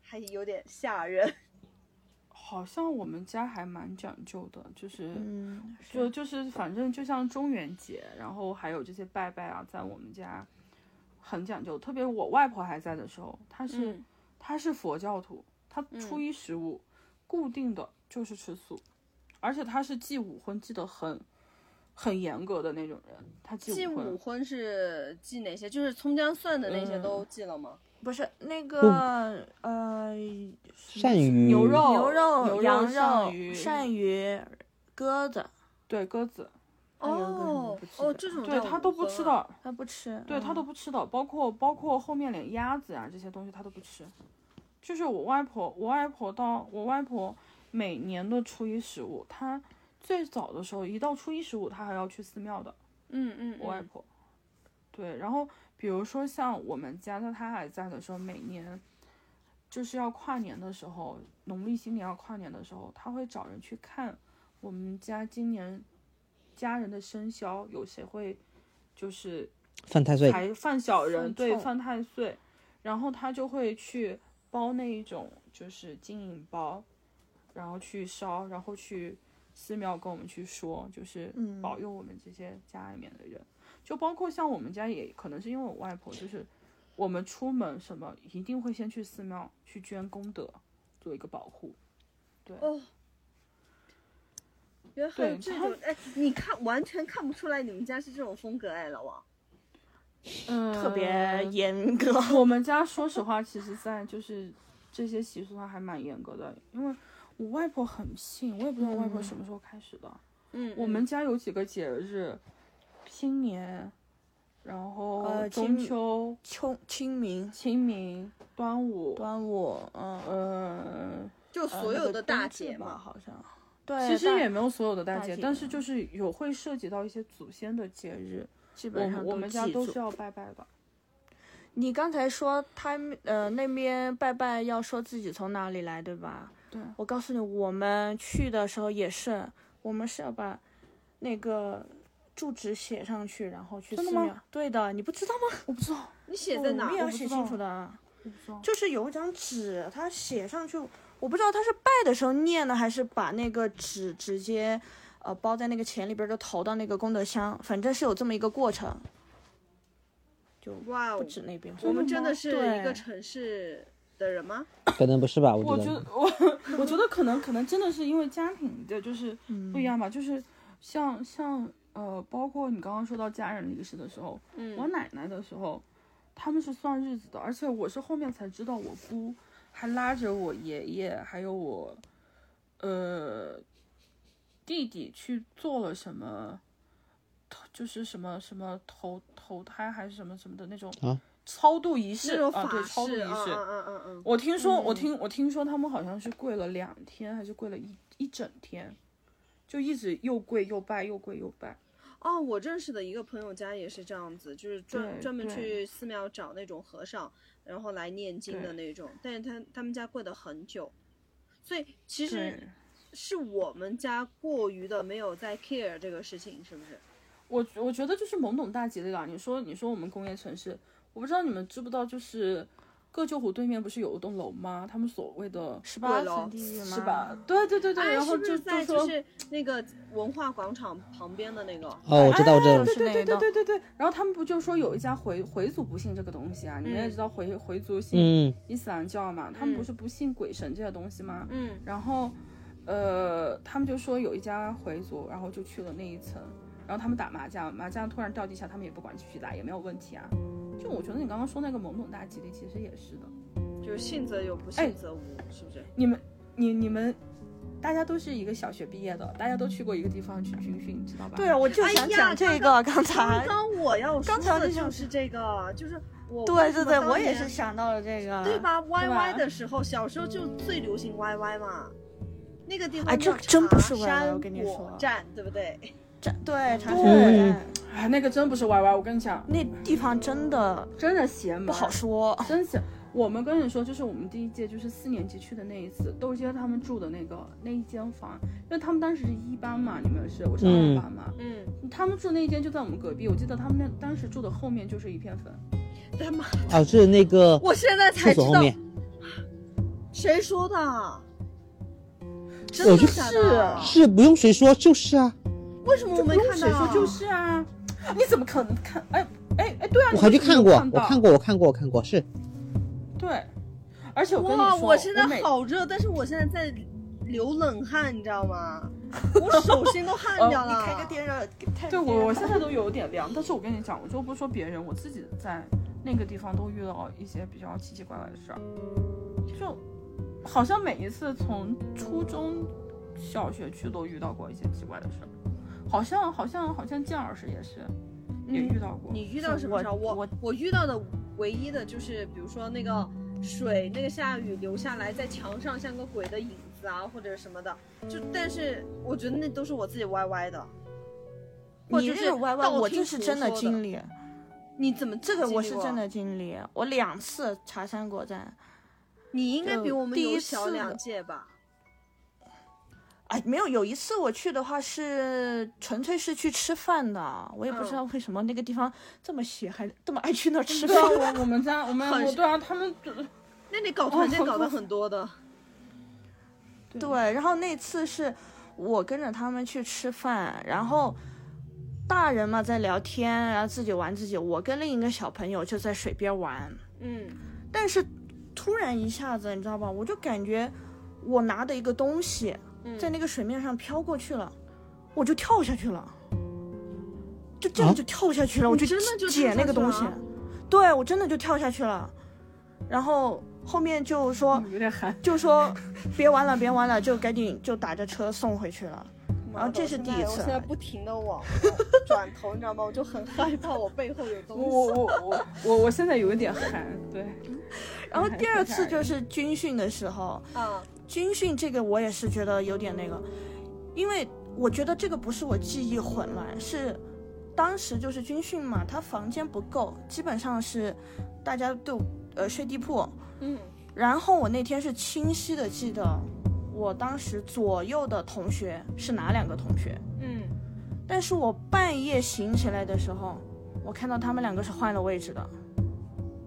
Speaker 3: 还有点吓人。
Speaker 2: 好像我们家还蛮讲究的，就是。
Speaker 5: 嗯，
Speaker 2: 就就是反正就像中元节，然后还有这些拜拜啊，在我们家很讲究。特别我外婆还在的时候，她是、
Speaker 3: 嗯
Speaker 2: 她是佛教徒，她初一十五、固定的就是吃素，而且他是忌五荤忌得很很严格的那种人。她祭
Speaker 3: 祭
Speaker 2: 五荤
Speaker 3: 是忌哪些？就是葱姜蒜的那些
Speaker 2: 嗯
Speaker 3: 都忌了吗？
Speaker 5: 不是那个呃，
Speaker 4: 鳝鱼、
Speaker 2: 牛肉、
Speaker 5: 牛肉、羊
Speaker 2: 鳝鱼、
Speaker 5: 鳝鱼、鸽子，
Speaker 2: 对鸽子，
Speaker 3: 哦
Speaker 5: 不吃的
Speaker 3: 哦，这种
Speaker 2: 对他都不。吃的，
Speaker 5: 他不吃，
Speaker 2: 对它
Speaker 5: 嗯
Speaker 2: 都不吃的，包括包括后面连鸭子呀、这些东西他都不吃。就是我外婆，我外婆到我外婆每年的初一十五，他最早的时候一到初一十五，他还要去寺庙的。
Speaker 3: 嗯嗯，嗯。
Speaker 2: 我外婆，对，然后比如说像我们家在他还在的时候，每年就是要跨年的时候，农历新年要跨年的时候，他会找人去看我们家今年家人的生肖有谁会就是
Speaker 4: 犯太岁，
Speaker 2: 还犯小人，对犯太岁，然后他就会去包那一种就是金银包，然后去烧，然后去寺庙跟我们去说，就是
Speaker 5: 嗯
Speaker 2: 保佑我们这些家里面的人，就包括像我们家也可能是因为我外婆，就是我们出门什么一定会先去寺庙去捐功德，做一个保护。
Speaker 3: 哦，原来还有这种哎，你看完全看不出来你们家是这种风格哎，老王。
Speaker 2: 嗯，
Speaker 5: 特别严格。
Speaker 2: 我们家说实话，其实在就是这些习俗上还蛮严格的，因为我外婆很信，我也不知道我外婆什么时候开始的。
Speaker 3: 嗯，
Speaker 2: 我们家有几个节日，新年，然后
Speaker 5: 呃
Speaker 2: 中
Speaker 5: 秋
Speaker 2: 秋、
Speaker 5: 清清明、
Speaker 2: 清明、端午，
Speaker 5: 端午，嗯，
Speaker 2: 呃，
Speaker 3: 就所有的大节
Speaker 5: 吧，
Speaker 3: 嘛。
Speaker 5: 好像。对，
Speaker 2: 其实也没有所有的大节，
Speaker 5: 大
Speaker 2: 但是就是有会涉及到一些祖先的节日，
Speaker 5: 基本上
Speaker 2: 们我们家都是要拜拜的。
Speaker 5: 你刚才说他们呃那边拜拜要说自己从哪里来，对吧？
Speaker 2: 对
Speaker 5: 我告诉你，我们去的时候也是，我们是要把那个住址写上去，然后去
Speaker 2: 真的吗
Speaker 5: 寺庙。对的，你不知道吗？
Speaker 2: 我不知道，
Speaker 3: 你写在哪
Speaker 5: 我们也？要写清楚的。
Speaker 2: 我不知道。
Speaker 5: 就是有一张纸，他写上去，我不知道他是拜的时候念呢，还是把那个纸直接呃包在那个钱里边儿就投到那个功德箱，反正是有这么一个过程。就
Speaker 3: 哇哦
Speaker 5: 不止那边，
Speaker 3: 我们真的是
Speaker 5: 对
Speaker 3: 一个城市的人吗？
Speaker 4: 可能不是吧？我
Speaker 2: 我
Speaker 4: 觉得
Speaker 2: 觉得我 我觉得可能可能真的是因为家庭的就是不一样吧，就是像像呃，包括你刚刚说到家人离世的时候，
Speaker 3: 嗯
Speaker 2: 我奶奶的时候，他们是算日子的，而且我是后面才知道，我姑还拉着我爷爷还有我呃弟弟去做了什么，就是什么什么投投胎还是什么什么的那种
Speaker 4: 啊
Speaker 2: 超度仪式啊，对超度仪
Speaker 3: 式，嗯
Speaker 2: 式。
Speaker 3: 嗯嗯嗯
Speaker 2: 我听说，我听我听说他们好像是跪了两天，还是跪了一一整天，就一直又跪又拜，又跪又拜。
Speaker 3: 哦，我认识的一个朋友家也是这样子，就是专专门去寺庙找那种和尚，然后来念经的那种。但是他他们家跪的很久，所以其实，是我们家过于的没有在 care 这个事情，是不是？
Speaker 2: 我我觉得就是懵懂大吉的啦。你说你说我们工业城市，我不知道你们知不知道，就是个旧湖对面不是有一栋楼吗？他们所谓的
Speaker 5: 十八层地狱吗？
Speaker 2: 是吧？？对对对对，
Speaker 3: 哎，
Speaker 2: 然后就是说
Speaker 3: 在就是那个文化广场旁边的那个？
Speaker 4: 哦，我知道，我知道
Speaker 2: 哎，对对对对对对对。然后他们不就说有一家回回族不信这个东西啊？你们也
Speaker 3: 嗯
Speaker 2: 知道回回族信
Speaker 4: 嗯，
Speaker 2: 伊斯兰教嘛，他们不
Speaker 3: 嗯
Speaker 2: 是不信鬼神这些东西吗？
Speaker 3: 嗯，
Speaker 2: 然后，呃，他们就说有一家回族，然后就去了那一层，然后他们打麻将，麻将突然掉地下，他们也不管继续打，也没有问题啊。就我觉得你刚刚说那个懵懂大吉利，其实也是的。
Speaker 3: 就是信则有，不
Speaker 2: 哎
Speaker 3: 信则无，是不是？
Speaker 2: 你们，你你们，大家都是一个小学毕业的，大家都去过一个地方去军训，知道吧？
Speaker 5: 对啊，我就
Speaker 3: 哎
Speaker 5: 想讲这个，
Speaker 3: 刚
Speaker 5: 刚才
Speaker 3: 刚。刚我要说
Speaker 5: 刚才就想
Speaker 3: 的就是这个，就是我
Speaker 5: 对对对，我也是想到了这个，
Speaker 3: 对？吧？Y
Speaker 2: 吧
Speaker 3: Y 的时候，小时候就最流行 Y Y 嘛。那个地方
Speaker 5: 哎这真不是
Speaker 3: 茶
Speaker 5: YY
Speaker 3: 山
Speaker 5: 我跟你说
Speaker 3: 站，对不对？
Speaker 5: 这对茶
Speaker 2: 对。
Speaker 5: 山站
Speaker 2: 哎，那个真不是歪歪我跟你讲，
Speaker 5: 那地方真的
Speaker 2: 真的邪门，
Speaker 5: 不好说。
Speaker 2: 真是，我们跟你说，就是我们第一届就是四年级去的那一次，豆姐他们住的那个那一间房，因为他们当时是一班嘛，你们是，我是二
Speaker 4: 嗯
Speaker 2: 班嘛，
Speaker 3: 嗯，
Speaker 2: 他们住那一间就在我们隔壁，我记得他们那当时住的后面就是一片坟，
Speaker 3: 他妈，
Speaker 4: 啊，是那个
Speaker 3: 我现在才知道谁说的，真的
Speaker 4: 就
Speaker 3: 假的？
Speaker 4: 是不用谁说，就是啊，
Speaker 3: 为什么我没看到？
Speaker 2: 谁说就是啊？你怎么可能看？哎哎哎，对啊，
Speaker 4: 我还去看过，我看过，我看过，我看过，是
Speaker 2: 对，而且我跟你
Speaker 3: 哇，
Speaker 2: 说，
Speaker 3: 我现在好热，但是我现在在流冷汗，你知道吗？我手心都汗掉了。
Speaker 5: 你开个电热，开
Speaker 2: 对
Speaker 5: 个电热
Speaker 2: 我我现在都有点凉，但是我跟你讲，我就不说别人，我自己在那个地方都遇到一些比较奇奇怪怪的事儿，就好像每一次从初中小学去都遇到过一些奇怪的事儿，好像好像好像建老师也是，也遇到过。
Speaker 3: 你遇到什么事儿？我
Speaker 5: 我
Speaker 3: 我遇到的唯一的就是，比如说那个水，那个下雨流下来，在墙上像个鬼的影子啊，或者什么的。就但是我觉得那都是我自己歪歪的。或
Speaker 5: 你
Speaker 3: 者是
Speaker 5: 这个歪歪，
Speaker 3: 道
Speaker 5: 我
Speaker 3: 听途
Speaker 5: 这是真的经历，
Speaker 3: 你怎么
Speaker 5: 这个我是真的经历，我两次茶山果站。
Speaker 3: 你应该比我们
Speaker 5: 第一
Speaker 3: 有小两届吧？
Speaker 5: 哎，没有，有一次我去的话是纯粹是去吃饭的，我也不知道为什么那个地方这么邪，还这么爱去那儿吃饭。
Speaker 2: 我我们家我们 对啊，他们
Speaker 3: 那里搞团建搞得很多的。
Speaker 5: 对，然后那次是我跟着他们去吃饭，然后大人嘛在聊天，然后自己玩自己，我跟另一个小朋友就在水边玩，
Speaker 3: 嗯，
Speaker 5: 但是突然一下子，你知道吧，我就感觉我拿的一个东西
Speaker 3: 嗯
Speaker 5: 在那个水面上飘过去了，我就跳下去了，就这样
Speaker 4: 啊
Speaker 5: 就跳下去了，我就
Speaker 3: 真的就
Speaker 5: 捡那个东西对我真的就跳下去了，然后后面就说。
Speaker 2: 有点寒。
Speaker 5: 就说别玩了，别玩了，就赶紧就打着车送回去了。然后这是第一次
Speaker 3: 现在我现在不停的往 转头，你知道吗？我就很害怕我背后有东西。
Speaker 2: 我我我我我现在有一点寒，对。
Speaker 5: 然后第二次就是军训的时候，
Speaker 3: 啊，
Speaker 5: 军训这个我也是觉得有点那个，因为我觉得这个不是我记忆混乱，是当时就是军训嘛，他房间不够，基本上是大家都呃睡地铺。
Speaker 3: 嗯，
Speaker 5: 然后我那天是清晰的记得，我当时左右的同学是哪两个同学，
Speaker 3: 嗯，
Speaker 5: 但是我半夜醒起来的时候，我看到他们两个是换了位置的，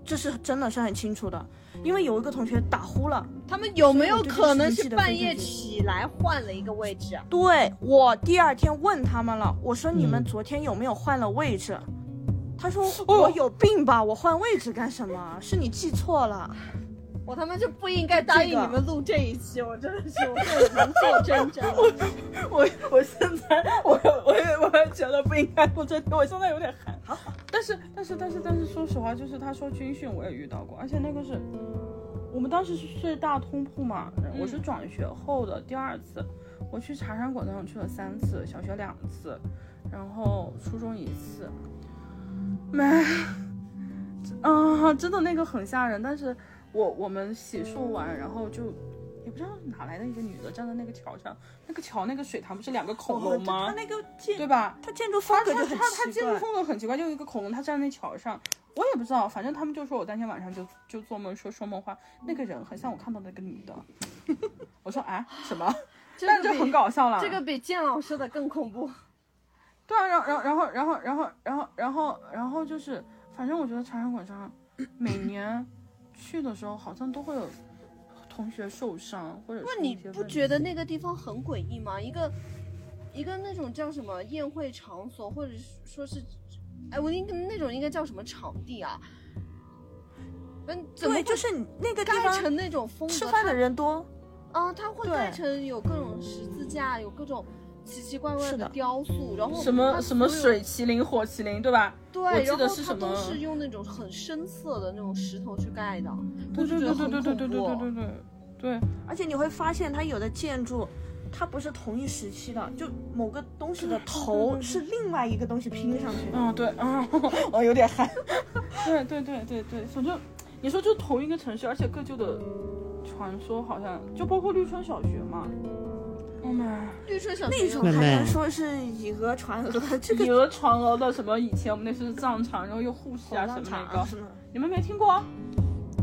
Speaker 5: 这是真的是很清楚的，因为有一个同学打呼了。
Speaker 3: 他们有没有可能是半夜起来换了一个位置啊？
Speaker 5: 对我第二天问他们了，我说你们
Speaker 4: 嗯
Speaker 5: 昨天有没有换了位置？他说我有病吧，我换位置干什么？是你记错了。
Speaker 3: 我他妈就不应该答应你们录这一期，我真的是 我现在如坐针毡。
Speaker 2: 我我现在我我也我也觉得不应该录这题，我现在有点寒。但是但是但是但是说实话，就是他说军训我也遇到过，而且那个是我们当时是睡大通铺嘛，我是转学后的第二次，我去茶山果那去了三次，小学两次，然后初中一次，没，啊，真的那个很吓人，但是我我们洗漱完，然后就也不知道哪来的一个女的站在那个桥上，那个桥那个水塘不是两个恐龙吗？
Speaker 5: 他那个建
Speaker 2: 对吧？
Speaker 5: 他建筑风格就很
Speaker 2: 他他
Speaker 5: 奇怪。
Speaker 2: 建筑风格很奇怪，就一个恐龙，他站在那桥上，我也不知道，反正他们就说我当天晚上就就做梦说说梦话，那个人很像我看到那个女的。我说啊什么？但就很搞笑了。
Speaker 3: 这个比建老师的更恐怖。
Speaker 2: 对啊，然后然后然后然后然后然后然后然后就是，反正我觉得茶山馆上每年去的时候好像都会有同学受伤，或者
Speaker 3: 那你不觉得那个地方很诡异吗？一个一个那种叫什么宴会场所，或者是说是，哎，我应该那种应该叫什么场地啊？嗯，怎么
Speaker 5: 就是那个地
Speaker 3: 盖
Speaker 5: 方
Speaker 3: 成那种风格？
Speaker 5: 吃饭的人多，
Speaker 3: 它啊，它会
Speaker 5: 对
Speaker 3: 盖成有各种十字架，有各种奇奇怪怪的雕塑，然后
Speaker 2: 什么什么水麒麟、火麒麟，对吧？
Speaker 3: 对，
Speaker 2: 我记
Speaker 3: 然后它
Speaker 2: 得是什么
Speaker 3: 都是用那种很深色的那种石头去盖的，
Speaker 2: 对对对对对对对对。对对对对。
Speaker 5: 而且你会发现它有的建筑。它不是同一时期的，就某个东西的头是另外一个东西拼上去的。
Speaker 2: 嗯，对，嗯，我有点汗。对对对对对，反正你说就同一个城市，而且各就的传说好像就包括绿川小学嘛。
Speaker 3: 绿春小
Speaker 5: 那种还能说是以讹传讹，这个
Speaker 2: 以讹传讹的什么？以前我们那是藏场，然后又护士啊什么那个，你们没听过？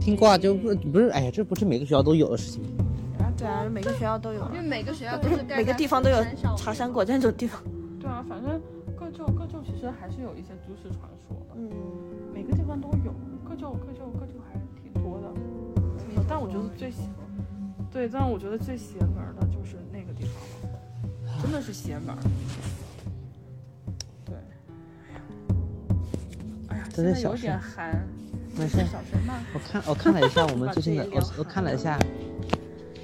Speaker 4: 听过啊，就不不是，哎呀，这不是每个学校都有的事情？
Speaker 5: 啊，对啊，每个学校都有，
Speaker 3: 因为每个学校都是
Speaker 5: 每个地方都有茶山果这种地方。
Speaker 2: 对啊，反正各就各就其实还是有一些都市传说的，
Speaker 5: 嗯，
Speaker 2: 每个地方都有，各就各就各就还是挺多的。但我觉得最邪，对，但我觉得最邪门的就是真的是邪门儿。对，哎呀，
Speaker 4: 这是小
Speaker 2: 现在有点
Speaker 4: 事
Speaker 2: 寒，
Speaker 4: 没事，我看我看了一下 我们最近的，我我看了一下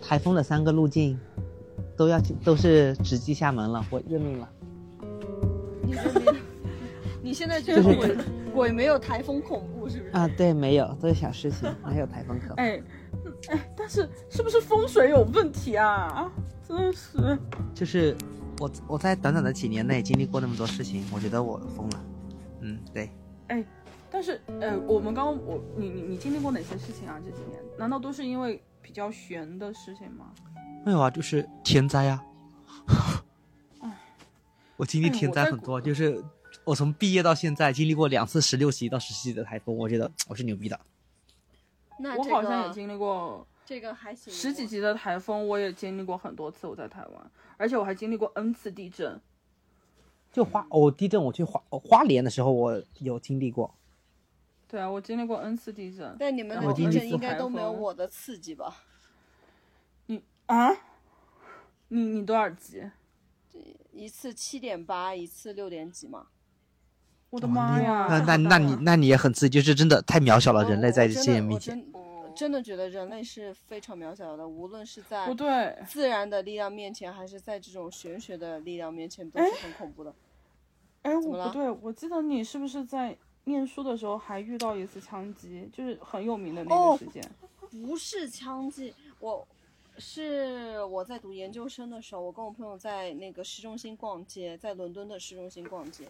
Speaker 4: 台风的三个路径，都要都是直击厦门了，我认命了。
Speaker 3: 你认命？你现在觉得
Speaker 4: 就是
Speaker 3: 鬼鬼没有台风恐怖是不是？
Speaker 4: 啊，对，没有，都是小事情，哪有台风可怕？
Speaker 2: 哎，哎，但是是不是风水有问题啊？是，
Speaker 4: 就是我我在短短的几年内经历过那么多事情，我觉得我疯了。嗯，对。
Speaker 2: 哎，但是呃，我们刚刚我你你你经历过哪些事情啊？这几年难道都是因为比较悬的事情吗？
Speaker 4: 没有啊，就是天灾啊。我经历天灾很多，就是我从毕业到现在经历过两次十六级到十七级的台风，我觉得我是牛逼的。
Speaker 3: 那
Speaker 2: 我好像也经历过
Speaker 3: 这个还行，
Speaker 2: 十几级的台风我也经历过很多次。我在台湾，而且我还经历过 N 次地震。
Speaker 4: 就花哦，地震我去花花莲的时候我有经历过。
Speaker 2: 对啊，我经历过 N 次地震。
Speaker 3: 但你们的地震应该都没有我的刺激吧？
Speaker 2: 你啊？你你多少级？
Speaker 3: 一次七点八，一次六点几嘛。
Speaker 2: 我的妈呀！
Speaker 4: 那那那你那你也很刺激，就是真的太渺小了，人类在这些面前。
Speaker 3: 真的觉得人类是非常渺小的，无论是在
Speaker 2: 不对
Speaker 3: 自然的力量面前，还是在这种玄学的力量面前，都是很恐怖的。
Speaker 2: 哎，我不对，我记得你是不是在念书的时候还遇到一次枪击，就是很有名的那个事件？
Speaker 3: 不是枪击，我。是我在读研究生的时候，我跟我朋友在那个市中心逛街，在伦敦的市中心逛街，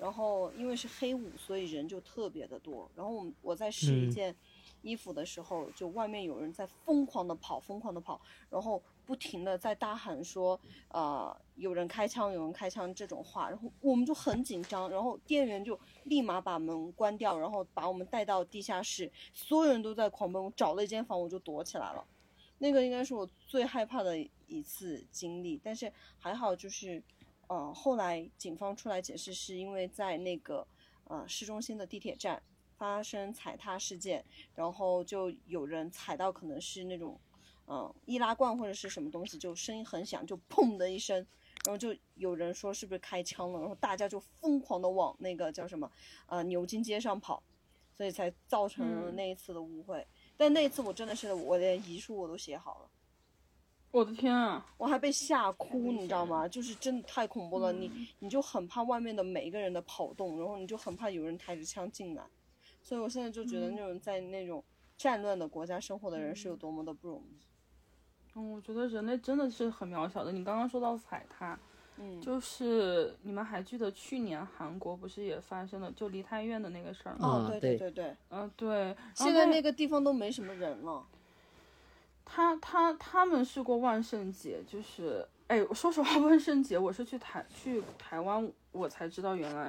Speaker 3: 然后因为是黑五，所以人就特别的多。然后我我在试一件衣服的时候，就外面有人在疯狂的跑，疯狂的跑，然后不停的在大喊说，呃，有人开枪，有人开枪这种话。然后我们就很紧张，然后店员就立马把门关掉，然后把我们带到地下室，所有人都在狂奔，我找了一间房，我就躲起来了。那个应该是我最害怕的一次经历，但是还好，就是，呃，后来警方出来解释，是因为在那个呃市中心的地铁站发生踩踏事件，然后就有人踩到可能是那种，嗯，易拉罐或者是什么东西，就声音很响，就砰的一声，然后就有人说是不是开枪了，然后大家就疯狂的往那个叫什么，呃牛津街上跑，所以才造成了那一次的误会。但那一次我真的是，我连遗书我都写好了。
Speaker 2: 我的天啊！
Speaker 3: 我还被吓哭，你知道吗？就是真的太恐怖了，你你就很怕外面的每一个人的跑动，然后你就很怕有人抬着枪进来。所以我现在就觉得那种在那种战乱的国家生活的人是有多么的不容易。
Speaker 2: 嗯，我觉得人类真的是很渺小的。你刚刚说到踩踏。嗯就是你们还记得去年韩国不是也发生了就梨泰院的那个事儿吗？
Speaker 3: 哦，对对对对，
Speaker 2: 嗯对。
Speaker 3: 现在那个地方都没什么人了。
Speaker 2: 他他他们是过万圣节，就是哎，说实话，万圣节我是去台去台湾，我才知道原来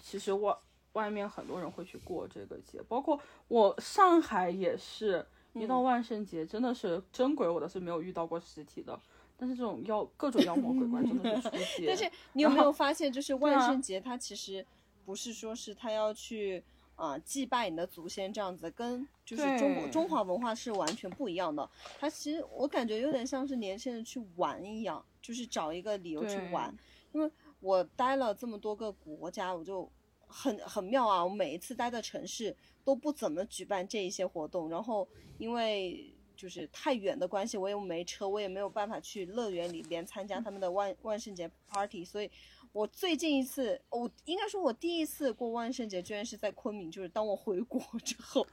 Speaker 2: 其实外外面很多人会去过这个节，包括我上海也是一到万圣节真的是真鬼，我倒是没有遇到过实体的。但是这种妖各种妖魔鬼怪真的是出 现。
Speaker 3: 但是你有没有发现，就是万圣节它其实不是说是他要去啊祭拜你的祖先这样子，跟就是中国中华文化是完全不一样的。它其实我感觉有点像是年轻人去玩一样，就是找一个理由去玩。因为我待了这么多个国家，我就很很妙啊！我每一次待的城市都不怎么举办这一些活动，然后因为。就是太远的关系，我又没车，我也没有办法去乐园里边参加他们的万万圣节 party，所以，我最近一次，我应该说，我第一次过万圣节居然是在昆明，就是当我回国之后，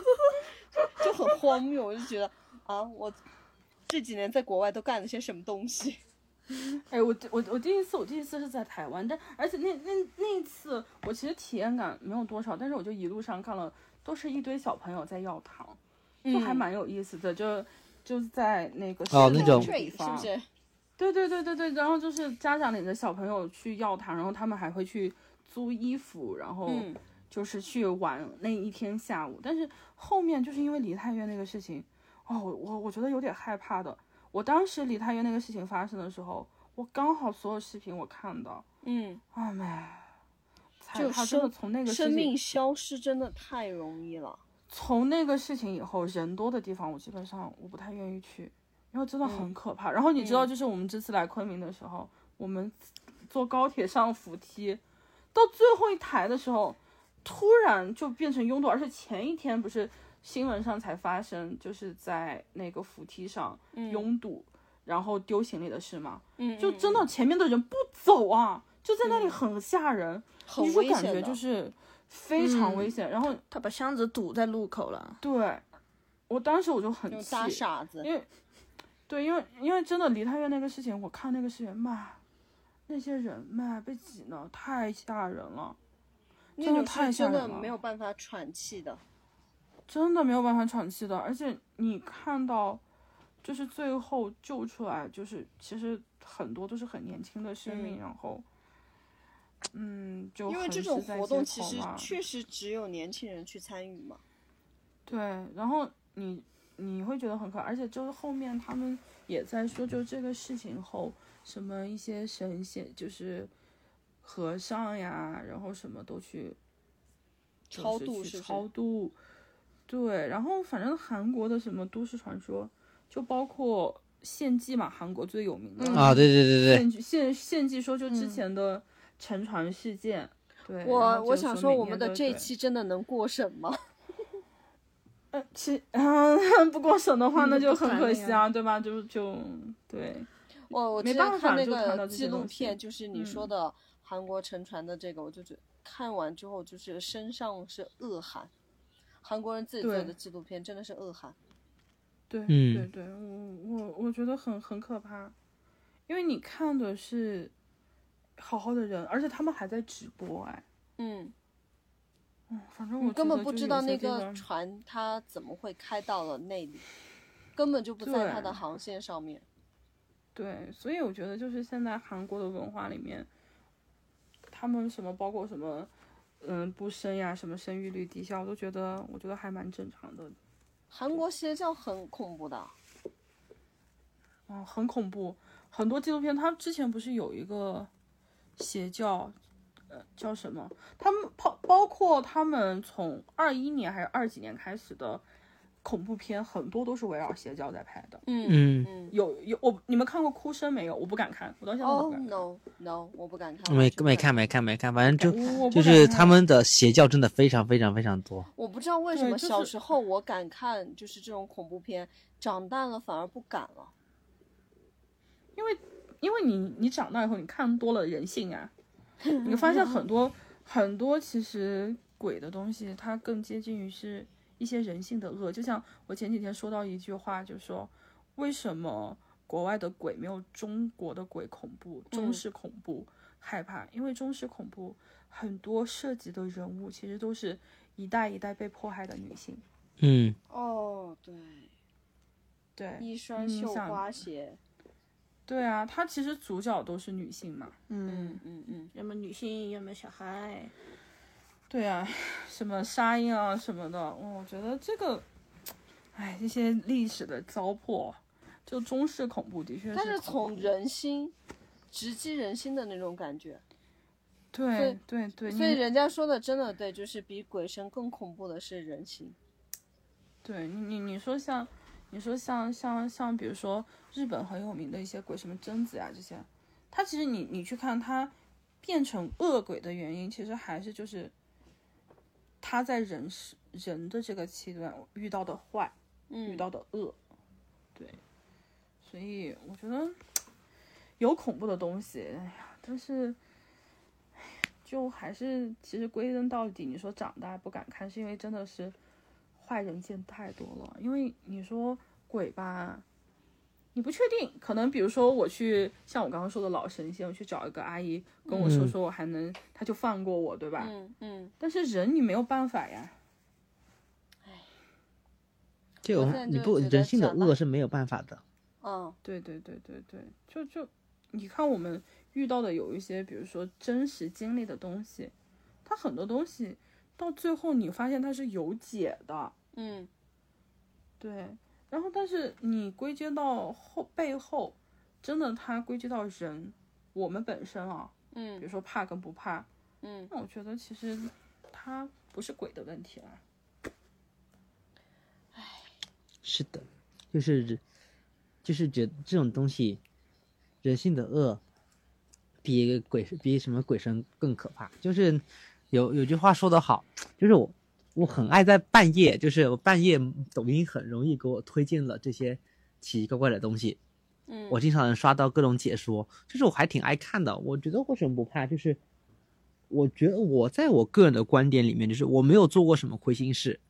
Speaker 3: 就很荒谬，我就觉得啊，我这几年在国外都干了些什么东西？
Speaker 2: 哎，我我我第一次，我第一次是在台湾，但而且那那那一次我其实体验感没有多少，但是我就一路上看了，都是一堆小朋友在要糖。就还蛮有意思的，就就在那个
Speaker 4: 哦那种
Speaker 2: 地方，对对对对对，然后就是家长领着小朋友去要糖，然后他们还会去租衣服，然后就是去玩那一天下午。但是后面就是因为梨泰院那个事情，哦，我我觉得有点害怕的。我当时梨泰院那个事情发生的时候，我刚好所有视频我看到，
Speaker 3: 嗯，
Speaker 2: 啊妹，
Speaker 3: 就他
Speaker 2: 真的从那个
Speaker 3: 生命消失真的太容易了。
Speaker 2: 从那个事情以后，人多的地方我基本上我不太愿意去，因为真的很可怕。然后你知道，就是我们这次来昆明的时候，我们坐高铁上扶梯，到最后一台的时候，突然就变成拥堵，而且前一天不是新闻上才发生，就是在那个扶梯上拥堵，然后丢行李的事嘛，嗯就真的前面的人不走啊，就在那里很吓人，
Speaker 3: 很
Speaker 2: 危险的，就是。非常危险，然后
Speaker 5: 他把箱子堵在路口了。
Speaker 2: 对，我当时我就很气，
Speaker 3: 傻子。
Speaker 2: 因为，对，因为因为真的梨泰院那个事情，我看那个视频，妈，那些人妈被挤呢，太吓人了，
Speaker 3: 那
Speaker 2: 真的
Speaker 3: 种
Speaker 2: 太吓人了
Speaker 3: 的没有办法喘气的。
Speaker 2: 真的没有办法喘气的。而且你看到，就是最后救出来，就是其实很多都是很年轻的生命，
Speaker 3: 嗯
Speaker 2: 然后，嗯，就
Speaker 3: 因为这种活动其实确实只有年轻人去参与嘛。
Speaker 2: 对，然后你你会觉得很可爱，而且就是后面他们也在说，就这个事情后，什么一些神仙，就是和尚呀，然后什么都去就
Speaker 3: 超
Speaker 2: 是去
Speaker 3: 度是
Speaker 2: 超度，对，然后反正韩国的什么都市传说，就包括献祭嘛，韩国最有名的
Speaker 3: 嗯
Speaker 4: 啊，对对对对，
Speaker 2: 献献献祭说就之
Speaker 3: 嗯
Speaker 2: 前的沉船事件，对，
Speaker 3: 我我想说，我们的这一期真的能过审吗？
Speaker 2: 呃，其嗯，不过审的话，那
Speaker 3: 嗯
Speaker 2: 就很
Speaker 3: 可
Speaker 2: 惜啊，对吧？就就对，
Speaker 3: 我我
Speaker 2: 没
Speaker 3: 之前看那
Speaker 2: 办法就看到
Speaker 3: 个纪录片，就是你说
Speaker 2: 嗯
Speaker 3: 的韩国沉船的这个，我就觉得看完之后就是身上是恶寒。韩国人自己做的纪录片真的是恶寒。
Speaker 2: 对，
Speaker 4: 嗯。
Speaker 2: 对对，我我我觉得很很可怕，因为你看的是好好的人，而且他们还在直播，哎，
Speaker 3: 嗯，
Speaker 2: 嗯，反正我
Speaker 3: 根本不知道那个船它怎么会开到了那里，根本就不在它的航线上面。
Speaker 2: 对，所以我觉得就是现在韩国的文化里面，他们什么包括什么，嗯，不生呀，什么生育率低下，我都觉得我觉得还蛮正常的。
Speaker 3: 韩国邪教很恐怖的，
Speaker 2: 嗯，很恐怖。很多纪录片，他之前不是有一个邪教，呃，叫什么？他们包包括他们从二一年还是二几年开始的恐怖片，很多都是围绕邪教在拍的。
Speaker 3: 嗯
Speaker 4: 嗯，
Speaker 3: 嗯。
Speaker 2: 有有，我你们看过《哭声》没有？我不敢看，我到现在都
Speaker 3: 哦、
Speaker 2: 不敢看。
Speaker 3: no no，我不敢看，
Speaker 4: 没没看没看没看，反正就就是他们的邪教真的非常非常非常多。
Speaker 3: 我不知道为什么小时候我敢看就是这种恐怖片，长大了反而不敢了。
Speaker 2: 因为你你长大以后，你看多了人性啊，你会发现很多很多其实鬼的东西，它更接近于是一些人性的恶。就像我前几天说到一句话，就说为什么国外的鬼没有中国的鬼恐怖，中式恐怖害怕？因为中式恐怖很多涉及的人物其实都是一代一代被迫害的女性。
Speaker 4: 嗯，
Speaker 3: 哦，对，
Speaker 2: 对，
Speaker 3: 一双绣花鞋，
Speaker 2: 对啊，它其实主角都是女性嘛。
Speaker 5: 嗯，
Speaker 3: 嗯嗯，
Speaker 5: 要么女性，要么小孩，
Speaker 2: 对啊，什么沙鹰啊什么的，嗯我觉得这个，哎，这些历史的糟粕，就中式恐怖的确
Speaker 3: 但是
Speaker 2: 是
Speaker 3: 从人心直击人心的那种感觉，
Speaker 2: 对对对，
Speaker 3: 所以人家说的真的对，就是比鬼神更恐怖的是人心。
Speaker 2: 对你你你说像，你说像像像比如说日本很有名的一些鬼，什么贞子呀这些，他其实你你去看他变成恶鬼的原因，其实还是就是他在人是人的这个阶段遇到的坏。遇
Speaker 3: 嗯，
Speaker 2: 到的恶，对，所以我觉得有恐怖的东西，哎呀，但是，就还是其实归根到底，你说长大不敢看，是因为真的是坏人见太多了。因为你说鬼吧，你不确定，可能比如说我去像我刚刚说的老神仙，我去找一个阿姨跟我说
Speaker 4: 嗯
Speaker 2: 说，我还能，他就放过我，对吧？
Speaker 3: 嗯嗯，
Speaker 2: 但是人你没有办法呀。
Speaker 4: 就
Speaker 3: 我现在
Speaker 4: 你不人性的恶是没有办法的。
Speaker 3: 嗯，
Speaker 2: 对对对对对，就就你看我们遇到的有一些，比如说真实经历的东西，它很多东西到最后你发现它是有解的，
Speaker 3: 嗯，
Speaker 2: 对。然后但是你归结到后背后，真的它归结到人，我们本身啊，嗯比
Speaker 3: 嗯
Speaker 2: 如说怕跟不怕，
Speaker 3: 嗯，
Speaker 2: 那我觉得其实它不是鬼的问题了。
Speaker 4: 是的，就是，就是觉得这种东西，人性的恶，比鬼比什么鬼神更可怕。就是有有句话说得好，就是我我很爱在半夜，就是我半夜抖音很容易给我推荐了这些奇奇怪怪的东西，
Speaker 3: 嗯，
Speaker 4: 我经常能刷到各种解说，就是我还挺爱看的。我觉得为什么不怕？就是我觉得我在我个人的观点里面，就是我没有做过什么亏心事，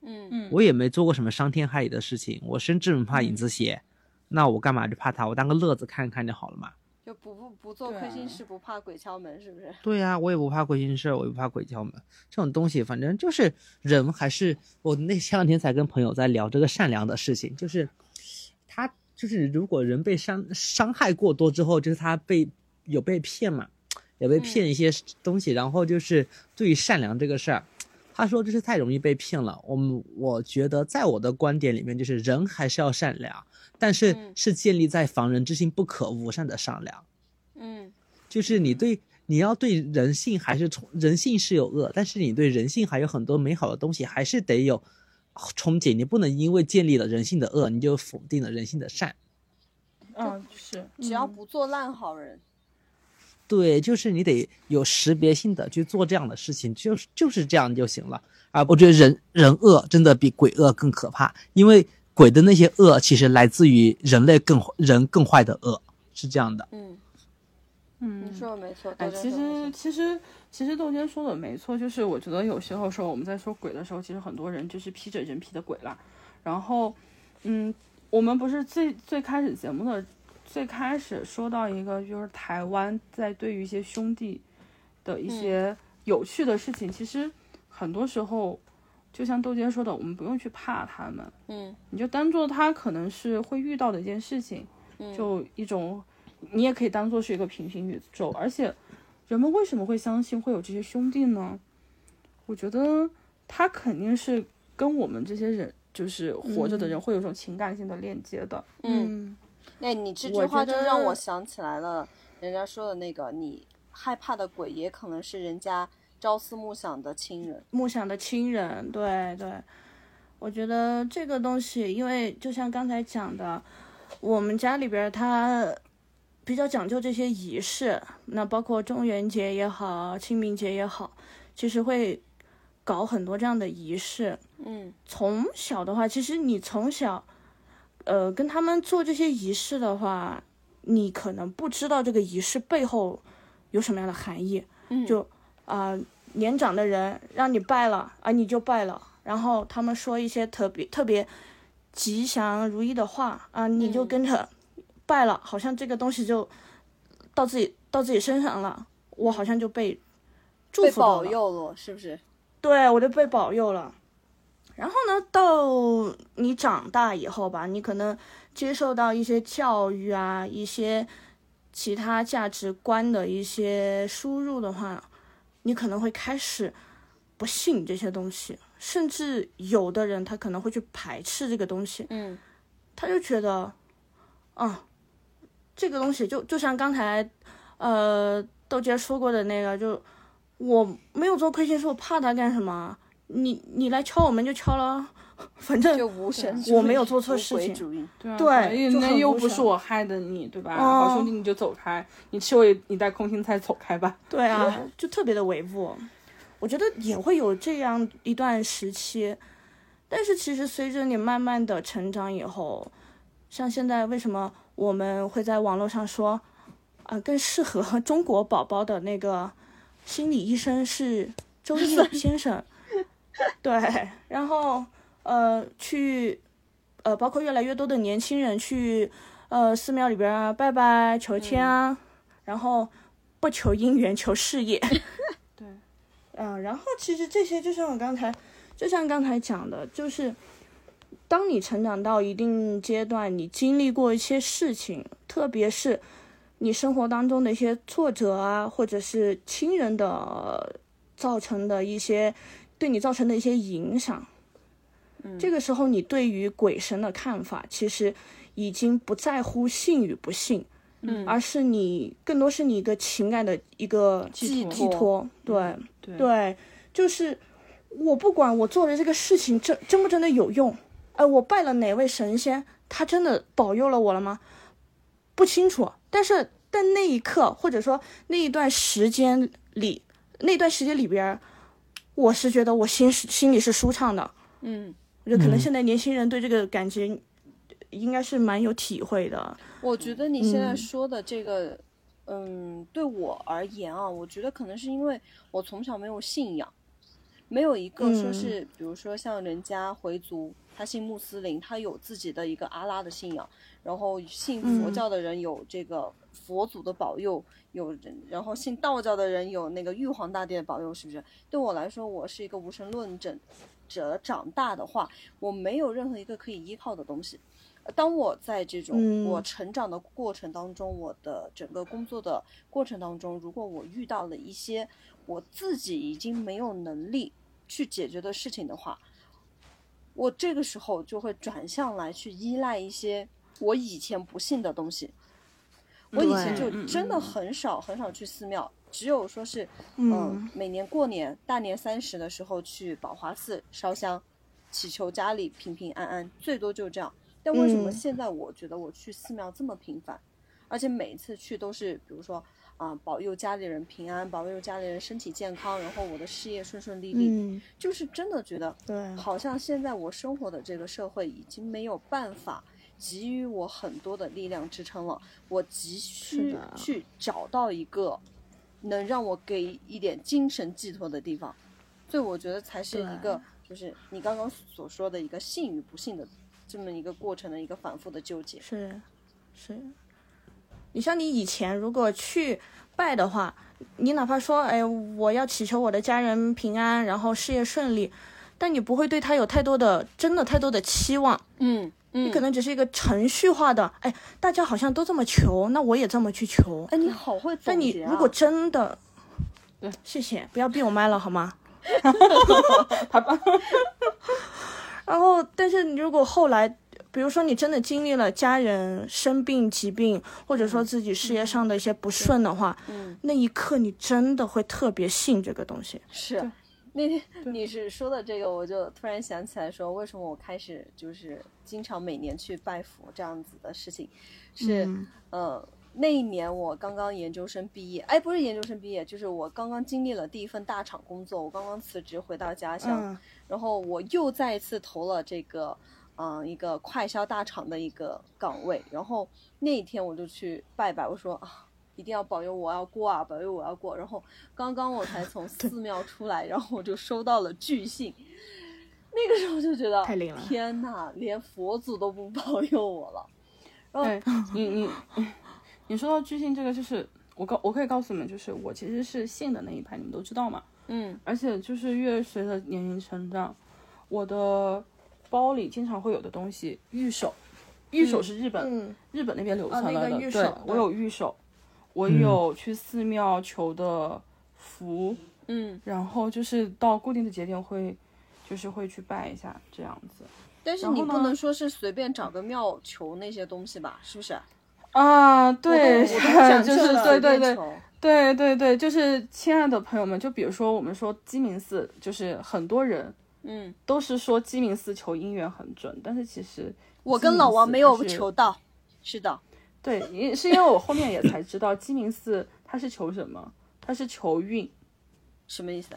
Speaker 3: 嗯
Speaker 2: 嗯，
Speaker 4: 我也没做过什么伤天害理的事情，我甚至不怕影子邪。那我干嘛就怕他？我当个乐子看看就好了嘛。
Speaker 3: 就不不不做亏心事，不怕鬼敲门，是不是？
Speaker 4: 对呀，我也不怕亏心事，我也不怕鬼敲门。这种东西，反正就是人还是我那前两天才跟朋友在聊这个善良的事情，就是他就是如果人被伤伤害过多之后，就是他被有被骗嘛，有被骗一些东西，然后就是对于善良这个事儿，他说这是太容易被骗了。我们我觉得在我的观点里面，就是人还是要善良。但是是建立在防人之心不可无上的善良，
Speaker 3: 嗯，
Speaker 4: 就是你对你要对人性还是从人性是有恶，但是你对人性还有很多美好的东西还是得有憧憬，你不能因为建立了人性的恶，你就否定了人性的善。
Speaker 2: 嗯，是，
Speaker 3: 只要不做烂好人，
Speaker 4: 对，就是你得有识别性的去做这样的事情，就是就是这样就行了。啊，我觉得人人恶真的比鬼恶更可怕，因为。鬼的那些恶，其实来自于人类更人更坏的恶，是这样的。
Speaker 3: 嗯嗯，你说的没错。
Speaker 2: 哎，其实其实其实豆尖说的没错，就是我觉得有时候说我们在说鬼的时候，其实很多人就是披着人皮的鬼啦。然后，嗯，我们不是最最开始节目的最开始说到一个，就是台湾在对于一些兄弟的一些有趣的事情，其实很多时候。就像豆姐说的，我们不用去怕他们，
Speaker 3: 嗯，
Speaker 2: 你就当做他可能是会遇到的一件事情，就一种，你也可以当做是一个平行宇宙。而且，人们为什么会相信会有这些兄弟呢？我觉得他肯定是跟我们这些人，就是活着的人，会有一种情感性的链接的。
Speaker 3: 嗯，哎，你这句话就让我想起来了，人家说的那个，你害怕的鬼也可能是人家。朝思暮想的亲人，
Speaker 5: 暮想的亲人，对对，我觉得这个东西，因为就像刚才讲的，我们家里边他比较讲究这些仪式，那包括中元节也好，清明节也好，其实会搞很多这样的仪式。
Speaker 3: 嗯，
Speaker 5: 从小的话，其实你从小，呃，跟他们做这些仪式的话，你可能不知道这个仪式背后有什么样的含义。
Speaker 3: 嗯，
Speaker 5: 就。啊，年长的人让你拜了啊，你就拜了。然后他们说一些特别特别吉祥如意的话啊，你就跟着拜了，好像这个东西就到自己到自己身上了，我好像就被祝福
Speaker 3: 保佑了，是不是？
Speaker 5: 对，我就被保佑了。然后呢，到你长大以后吧，你可能接受到一些教育啊，一些其他价值观的一些输入的话。你可能会开始不信这些东西，甚至有的人他可能会去排斥这个东西。
Speaker 3: 嗯，
Speaker 5: 他就觉得，啊，这个东西就就像刚才，呃，豆姐说过的那个，就我没有做亏心事，我怕他干什么？你你来敲我门就敲了。反正
Speaker 3: 就无神，
Speaker 5: 我没有做错事情，
Speaker 2: 对啊，
Speaker 5: 对，
Speaker 2: 那又不是我害的你，对吧？好兄弟，你就走开，你吃我一袋空心菜，走开吧。
Speaker 5: 对啊，就特别的维护。我觉得也会有这样一段时期，但是其实随着你慢慢的成长以后，像现在为什么我们会在网络上说，啊，更适合中国宝宝的那个心理医生是周易 先生，对，然后。呃，去，呃，包括越来越多的年轻人去，呃，寺庙里边啊拜拜求签啊，然后不求姻缘求事业，
Speaker 2: 对，
Speaker 5: 嗯，然后其实这些就像我刚才，就像刚才讲的，就是当你成长到一定阶段，你经历过一些事情，特别是你生活当中的一些挫折啊，或者是亲人的造成的一些对你造成的一些影响。这个时候，你对于鬼神的看法，其实已经不在乎信与不信，
Speaker 3: 嗯，
Speaker 5: 而是你更多是你一个情感的一个寄托，对对，就是我不管我做的这个事情真真不真的有用，哎，我拜了哪位神仙，他真的保佑了我了吗？不清楚，但是但那一刻或者说那一段时间里，那段时间里边，我是觉得我心是心里是舒畅的，
Speaker 3: 嗯。
Speaker 5: 我觉得可能现在年轻人对这个感觉应该是蛮有体会的。
Speaker 3: 我觉得你现在说的这个，嗯，对我而言啊，我觉得可能是因为我从小没有信仰，没有一个说是，比如说像人家回族，他信穆斯林，他有自己的一个阿拉的信仰，然后信佛教的人有这个佛祖的保佑，有人，然后信道教的人有那个玉皇大帝的保佑，是不是？对我来说，我是一个无神论者者长大的话，我没有任何一个可以依靠的东西。当我在这种我成长的过程当中，我的整个工作的过程当中，如果我遇到了一些我自己已经没有能力去解决的事情的话，我这个时候就会转向来去依赖一些我以前不信的东西。我以前就真的很少很少去寺庙，只有说是嗯，每年过年大年三十的时候去宝华寺烧香，祈求家里平平安安，最多就这样。但为什么现在我觉得我去寺庙这么频繁，而且每次去都是，比如说啊，保佑家里人平安，保佑家里人身体健康，然后我的事业顺顺利利，就是真的觉得，
Speaker 5: 对，
Speaker 3: 好像现在我生活的这个社会已经没有办法给予我很多的力量支撑了，我急需去找到一个能让我给一点精神寄托的地方，所以我觉得才是一个，就是你刚刚所说的一个信与不信的。这么一个过程的一个反复的纠结
Speaker 5: 是，是。你像你以前如果去拜的话，你哪怕说，哎，我要祈求我的家人平安，然后事业顺利，但你不会对他有太多的真的太多的期望。
Speaker 3: 嗯嗯。
Speaker 5: 你可能只是一个程序化的，哎，大家好像都这么求，那我也这么去求。
Speaker 3: 哎，你好会
Speaker 5: 但你如果真的，对，谢谢，不要闭我麦了好吗？
Speaker 2: 好吧。
Speaker 5: 然后，但是你如果后来，比如说你真的经历了家人生病、疾病，或者说自己事业上的一些不顺的话，
Speaker 3: 嗯，
Speaker 5: 那一刻你真的会特别信这个东西。
Speaker 3: 是，那天你是说的这个，我就突然想起来说，为什么我开始就是经常每年去拜佛这样子的事情，是，呃，那一年我刚刚研究生毕业，哎，不是研究生毕业，就是我刚刚经历了第一份大厂工作，我刚刚辞职回到家乡。然后我又再一次投了这个，嗯，一个快销大厂的一个岗位。然后那一天我就去拜拜，我说啊，一定要保佑我要过啊，保佑我要过。然后刚刚我才从寺庙出来，然后我就收到了巨信。那个时候就觉得
Speaker 5: 太灵了，
Speaker 3: 天呐，连佛祖都不保佑我了。然后
Speaker 2: 你你你说到巨信这个，就是我告我可以告诉你们，就是我其实是信的那一派，你们都知道嘛。
Speaker 3: 嗯，
Speaker 2: 而且就是越随着年龄成长，我的包里经常会有的东西，玉手，玉手是日本日本那边流传来的，对我有玉手，我有去寺庙求的符，
Speaker 3: 嗯，
Speaker 2: 然后就是到固定的节点会，就是会去拜一下这样子。
Speaker 3: 但是你不能说是随便找个庙求那些东西吧？是不是？
Speaker 2: 啊，对，就是对对
Speaker 3: 对。
Speaker 2: 对对对，就是亲爱的朋友们，就比如说我们说鸡鸣寺，就是很多人，
Speaker 3: 嗯，
Speaker 2: 都是说鸡鸣寺求姻缘很准，但是其实
Speaker 3: 我跟老王没有求到，是的，
Speaker 2: 对，因是因为我后面也才知道鸡鸣寺它是求什么，它是求运，
Speaker 3: 什么意思？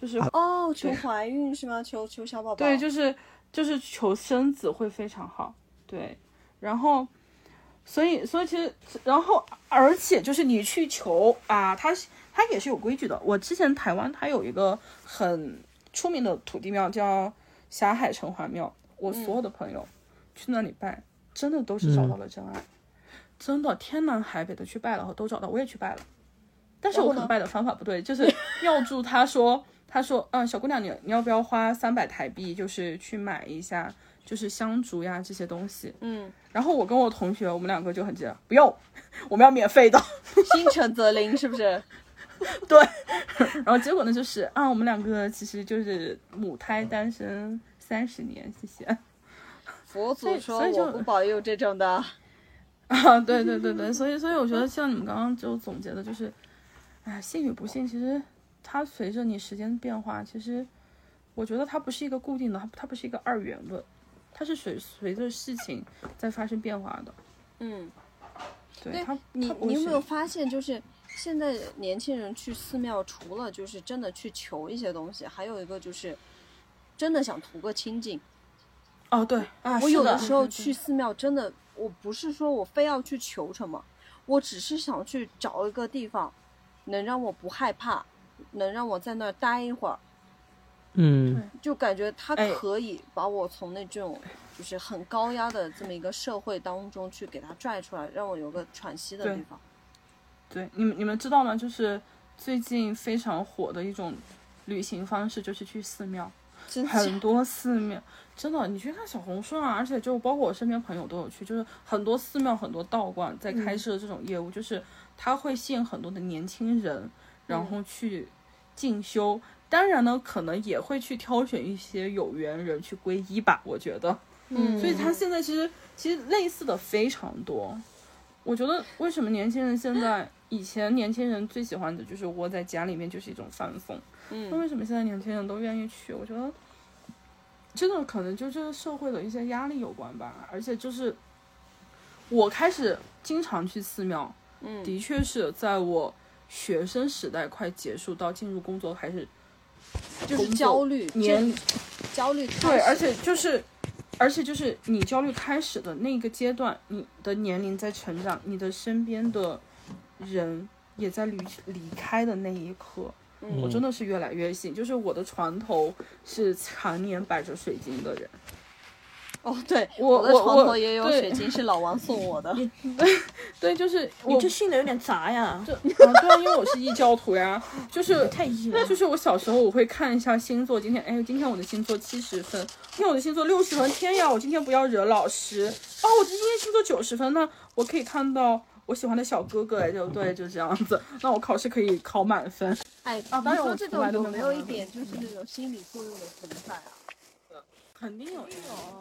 Speaker 2: 就是
Speaker 3: 哦，求怀孕是吗？求求小宝宝？
Speaker 2: 对，就是就是求生子会非常好，对，然后。所以，所以其实，然后，而且就是你去求啊，它它也是有规矩的。我之前台湾它有一个很出名的土地庙叫霞海城隍庙，我所有的朋友去那里拜，真的都是找到了真爱，真的天南海北的去拜了，都找到。我也去拜了，但是我可能拜的方法不对，就是庙祝他说，他说，嗯，小姑娘，你你要不要花三百台币，就是去买一下。就是香烛呀这些东西，
Speaker 3: 嗯，
Speaker 2: 然后我跟我同学，我们两个就很急，不用，我们要免费的，
Speaker 3: 心诚则灵，是不是？
Speaker 2: 对，然后结果呢，就是啊，我们两个其实就是母胎单身三十年，谢谢。
Speaker 3: 佛祖说我不保佑这种的，
Speaker 2: 啊，对对对对，所以所以我觉得像你们刚刚就总结的，就是，哎，信与不信，其实它随着你时间变化，其实我觉得它不是一个固定的，它它不是一个二元论。它是随随着事情在发生变化的，
Speaker 3: 嗯，
Speaker 2: 对，
Speaker 3: 你你有没有发现，就是现在年轻人去寺庙，除了就是真的去求一些东西，还有一个就是真的想图个清净。
Speaker 2: 哦，对，
Speaker 3: 我有
Speaker 2: 的
Speaker 3: 时候去寺庙，真的，我不是说我非要去求什么，我只是想去找一个地方，能让我不害怕，能让我在那儿待一会儿。
Speaker 4: 嗯，
Speaker 3: 就感觉它
Speaker 2: 哎
Speaker 3: 可以把我从那种就是很高压的这么一个社会当中去给他拽出来，让我有个喘息的地方。
Speaker 2: 对，你们你们知道吗？就是最近非常火的一种旅行方式，就是去寺庙。
Speaker 3: 真
Speaker 2: 很多寺庙，真的，你去看小红书啊，而且就包括我身边朋友都有去，就是很多寺庙、很多道观在开设这种业务，就是他会吸引很多的年轻人，然后去进修。当然呢，可能也会去挑选一些有缘人去皈依吧，我觉得。
Speaker 3: 嗯
Speaker 2: 所以他现在其实其实类似的非常多。我觉得为什么年轻人现在以前年轻人最喜欢的就是窝在家里面，就是一种放松。那
Speaker 3: 嗯
Speaker 2: 为什么现在年轻人都愿意去？我觉得真的可能就这个社会的一些压力有关吧。而且就是我开始经常去寺庙，
Speaker 3: 嗯
Speaker 2: 的确是在我学生时代快结束到进入工作还是
Speaker 3: 就是焦虑
Speaker 2: 年
Speaker 3: 这焦虑
Speaker 2: 对，而且就是，而且就是你焦虑开始的那个阶段，你的年龄在成长，你的身边的人也在离离开的那一刻，
Speaker 3: 嗯
Speaker 2: 我真的是越来越信。就是我的床头是常年摆着水晶的人，
Speaker 3: 哦，对，
Speaker 2: 我
Speaker 3: 的
Speaker 2: 我我
Speaker 3: 床头也有水晶，是老王送我的。
Speaker 2: 对，就是
Speaker 5: 你
Speaker 2: 我
Speaker 5: 这信的有点杂呀，
Speaker 2: 就啊，对啊，因为我是异教徒呀，就是
Speaker 5: 太异了。
Speaker 2: 就是我小时候我会看一下星座，今天哎，今天我的星座七十分，今天我的星座六十分，天呀，我今天不要惹老师哦，我今天星座九十分，那我可以看到我喜欢的小哥哥，哎，就对，就这样子，那我考试可以考满分。
Speaker 3: 哎，
Speaker 2: 啊当然
Speaker 3: 说这
Speaker 2: 从来都没
Speaker 3: 种有没有一点就是那种心理作用的存在啊？
Speaker 2: 肯定有，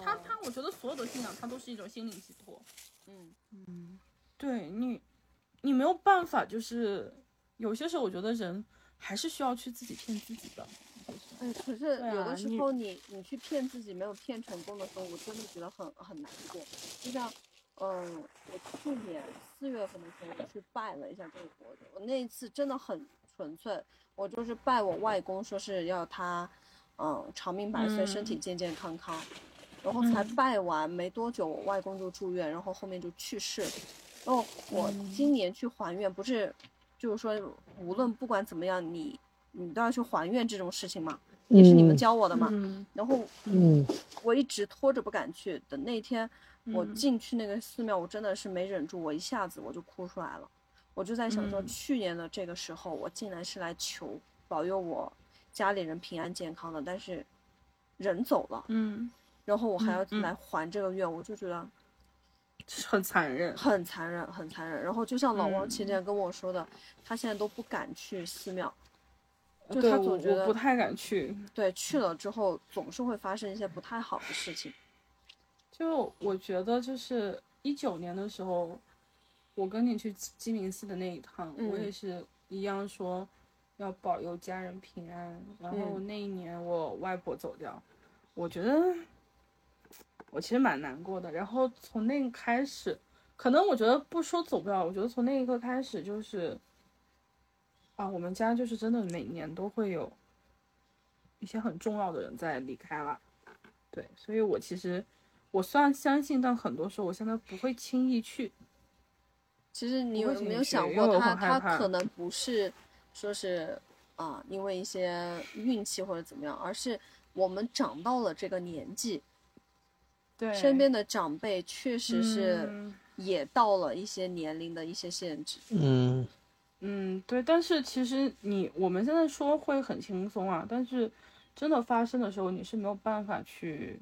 Speaker 2: 他他，我觉得所有的信仰，它都是一种心灵寄托。
Speaker 3: 嗯嗯
Speaker 2: 对你，你没有办法，就是有些时候，我觉得人还是需要去自己骗自己的。
Speaker 3: 哎，可是有的时
Speaker 2: 你
Speaker 3: 候你你去骗自己没有骗成功的时候，我真的觉得很很难过。就像，嗯，我去年四月份的时候我去拜了一下这个佛祖，我那一次真的很纯粹，我就是拜我外公，说是要他，嗯，长命百岁，身体
Speaker 2: 嗯
Speaker 3: 健健康康。然后才
Speaker 2: 嗯
Speaker 3: 拜完没多久，我外公就住院，然后后面就去世了。然后我
Speaker 2: 嗯
Speaker 3: 今年去还愿，不是就是说无论不管怎么样，你你都要去还愿这种事情嘛，也是你们
Speaker 4: 嗯
Speaker 3: 教我的嘛。
Speaker 2: 嗯
Speaker 3: 然后
Speaker 4: 嗯
Speaker 3: 我一直拖着不敢去，等那天我
Speaker 2: 嗯
Speaker 3: 进去那个寺庙，我真的是没忍住，我一下子我就哭出来了。我就在想说，
Speaker 2: 嗯
Speaker 3: 去年的这个时候，我竟然是来求保佑我家里人平安健康的，但是人走了，
Speaker 2: 嗯，
Speaker 3: 然后我还要来还这个愿，我就觉得
Speaker 2: 很残忍。
Speaker 3: 很残忍，很残忍。然后就像老王
Speaker 2: 嗯
Speaker 3: 前天跟我说的，他现在都不敢去寺庙，就，他总觉得
Speaker 2: 我不太敢去。
Speaker 3: 对去了之后总是会发生一些不太好的事情。
Speaker 2: 就我觉得，就是一九年的时候，我跟你去鸡鸡鸣寺的那一趟，我
Speaker 3: 嗯
Speaker 2: 也是一样说要保佑家人平安。然后
Speaker 3: 嗯
Speaker 2: 那一年我外婆走掉，我觉得我其实蛮难过的。然后从那个开始，可能我觉得不说走不了，我觉得从那一刻开始就是，啊，我们家就是真的每年都会有一些很重要的人在离开了。对，所以我其实我虽然相信，但很多时候我现在不会轻易去。
Speaker 3: 其实你有没有想过他，他
Speaker 2: 怕
Speaker 3: 可能不是说是啊、因为一些运气或者怎么样，而是我们长到了这个年纪，
Speaker 2: 对
Speaker 3: 身边的长辈确实是
Speaker 2: 嗯
Speaker 3: 也到了一些年龄的一些限制。
Speaker 4: 嗯
Speaker 2: 嗯，对，但是其实你我们现在说会很轻松啊，但是真的发生的时候，你是没有办法去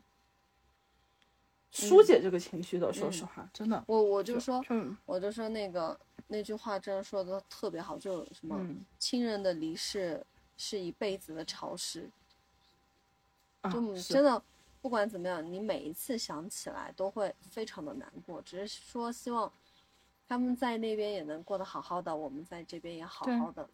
Speaker 2: 疏解这个情绪的。说实话，真的，
Speaker 3: 我我就说，
Speaker 2: 就
Speaker 3: 我就说那个那句话真的说的特别好，就什么、
Speaker 2: 嗯
Speaker 3: 亲人的离世是一辈子的潮湿，
Speaker 2: 啊
Speaker 3: 就真的不管怎么样，你每一次想起来都会非常的难过。只是说希望他们在那边也能过得好好的，我们在这边也好好的。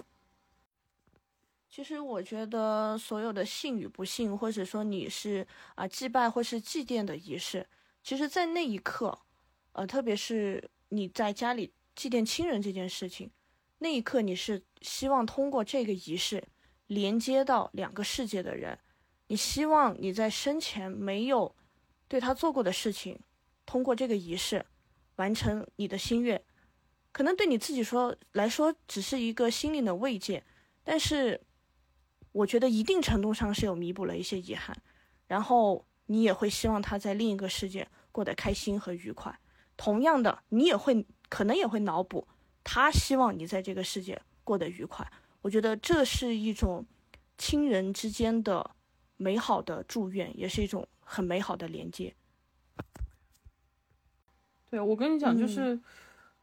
Speaker 5: 其实我觉得所有的信与不信，或者说你是啊、祭拜或是祭奠的仪式，其实，在那一刻，呃，特别是你在家里祭奠亲人这件事情，那一刻你是希望通过这个仪式连接到两个世界的人，你希望你在生前没有对他做过的事情，通过这个仪式完成你的心愿，可能对你自己说来说只是一个心灵的慰藉，但是我觉得一定程度上是有弥补了一些遗憾，然后你也会希望他在另一个世界过得开心和愉快。同样的，你也会可能也会脑补他希望你在这个世界过得愉快。我觉得这是一种亲人之间的美好的祝愿，也是一种很美好的连接。
Speaker 2: 对，我跟你讲，就是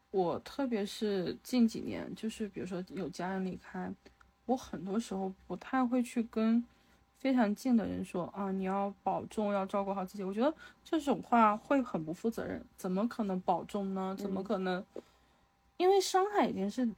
Speaker 2: 我特别是近几年，就是比如说有家人离开。我很多时候不太会去跟非常近的人说啊，你要保重，要照顾好自己。我觉得这种话会很不负责任。怎么可能保重呢？怎么可能？因为伤害已经是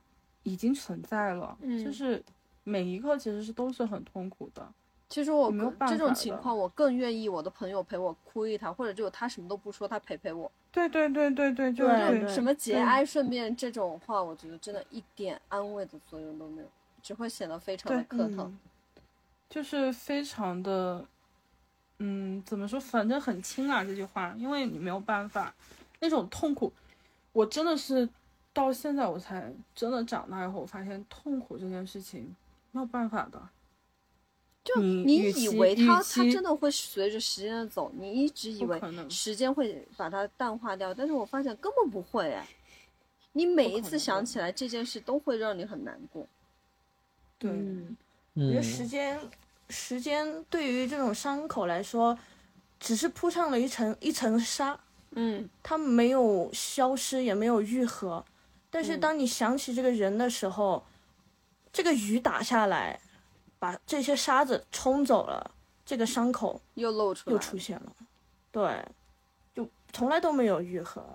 Speaker 2: 已经存在了，就是每一刻其实是都是很痛苦的。
Speaker 3: 其实我没有这种情况，我更愿意我的朋友陪我哭一场，或者就他什么都不说，他陪陪我。
Speaker 2: 对对对对对，就
Speaker 3: 是什么节哀顺变这种话，我觉得真的一点安慰的作用都没有。只会显得非常的磕疼，
Speaker 2: 就是非常的，嗯，怎么说？反正很轻啊，这句话，因为你没有办法，那种痛苦，我真的是到现在我才真的长大以后，我发现痛苦这件事情没有办法的。
Speaker 3: 就你以为它它真的会随着时间的走，你一直以为时间会把它淡化掉，但是我发现根本不会哎，你每一次想起来这件事都会让你很难过。
Speaker 5: 对，我觉得时间，时间对于这种伤口来说，只是铺上了一层一层纱，
Speaker 3: 嗯，
Speaker 5: 它没有消失，也没有愈合。但是当你想起这个人的时候，这个雨打下来，把这些沙子冲走了，这个伤口
Speaker 3: 又露出来，
Speaker 5: 又出现了，对，就从来都没有愈合。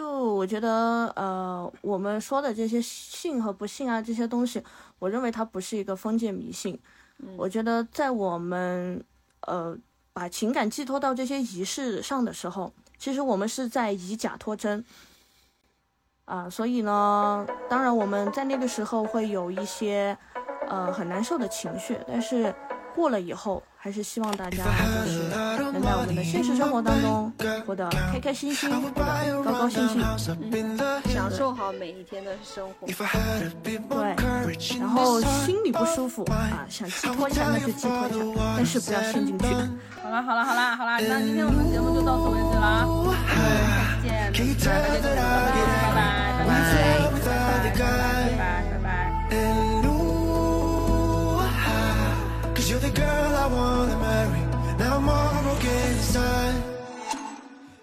Speaker 5: 就我觉得，呃，我们说的这些信和不信啊，这些东西，我认为它不是一个封建迷信。我觉得在我们，呃，把情感寄托到这些仪式上的时候，其实我们是在以假托真。啊，所以呢，当然我们在那个时候会有一些，呃，很难受的情绪，但是过了以后。还是希望大家就是能在我们的现实生活当中过得开开心心，过得高高兴兴，嗯
Speaker 3: 享受好每一天的生活。
Speaker 5: 对，然后心里不舒服啊，想寄托一下那就寄托一下，但是不要陷进去。
Speaker 2: 好了好了好了好了，那今天我们节目就到此为止了，下期见，拜拜拜拜。拜 I wanna marry. Now I'm all broken inside.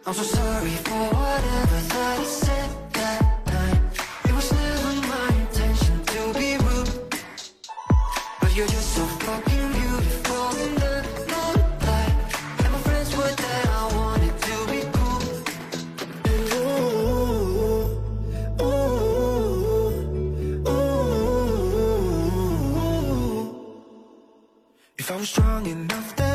Speaker 2: I'm so sorry for whatever that I said that night. It was never my intention to be rude. But you're just so fucking beautiful in the moonlight. And my friends were there, I wanted to be cool. Ooh, ooh, ooh, ooh. If I was strong enough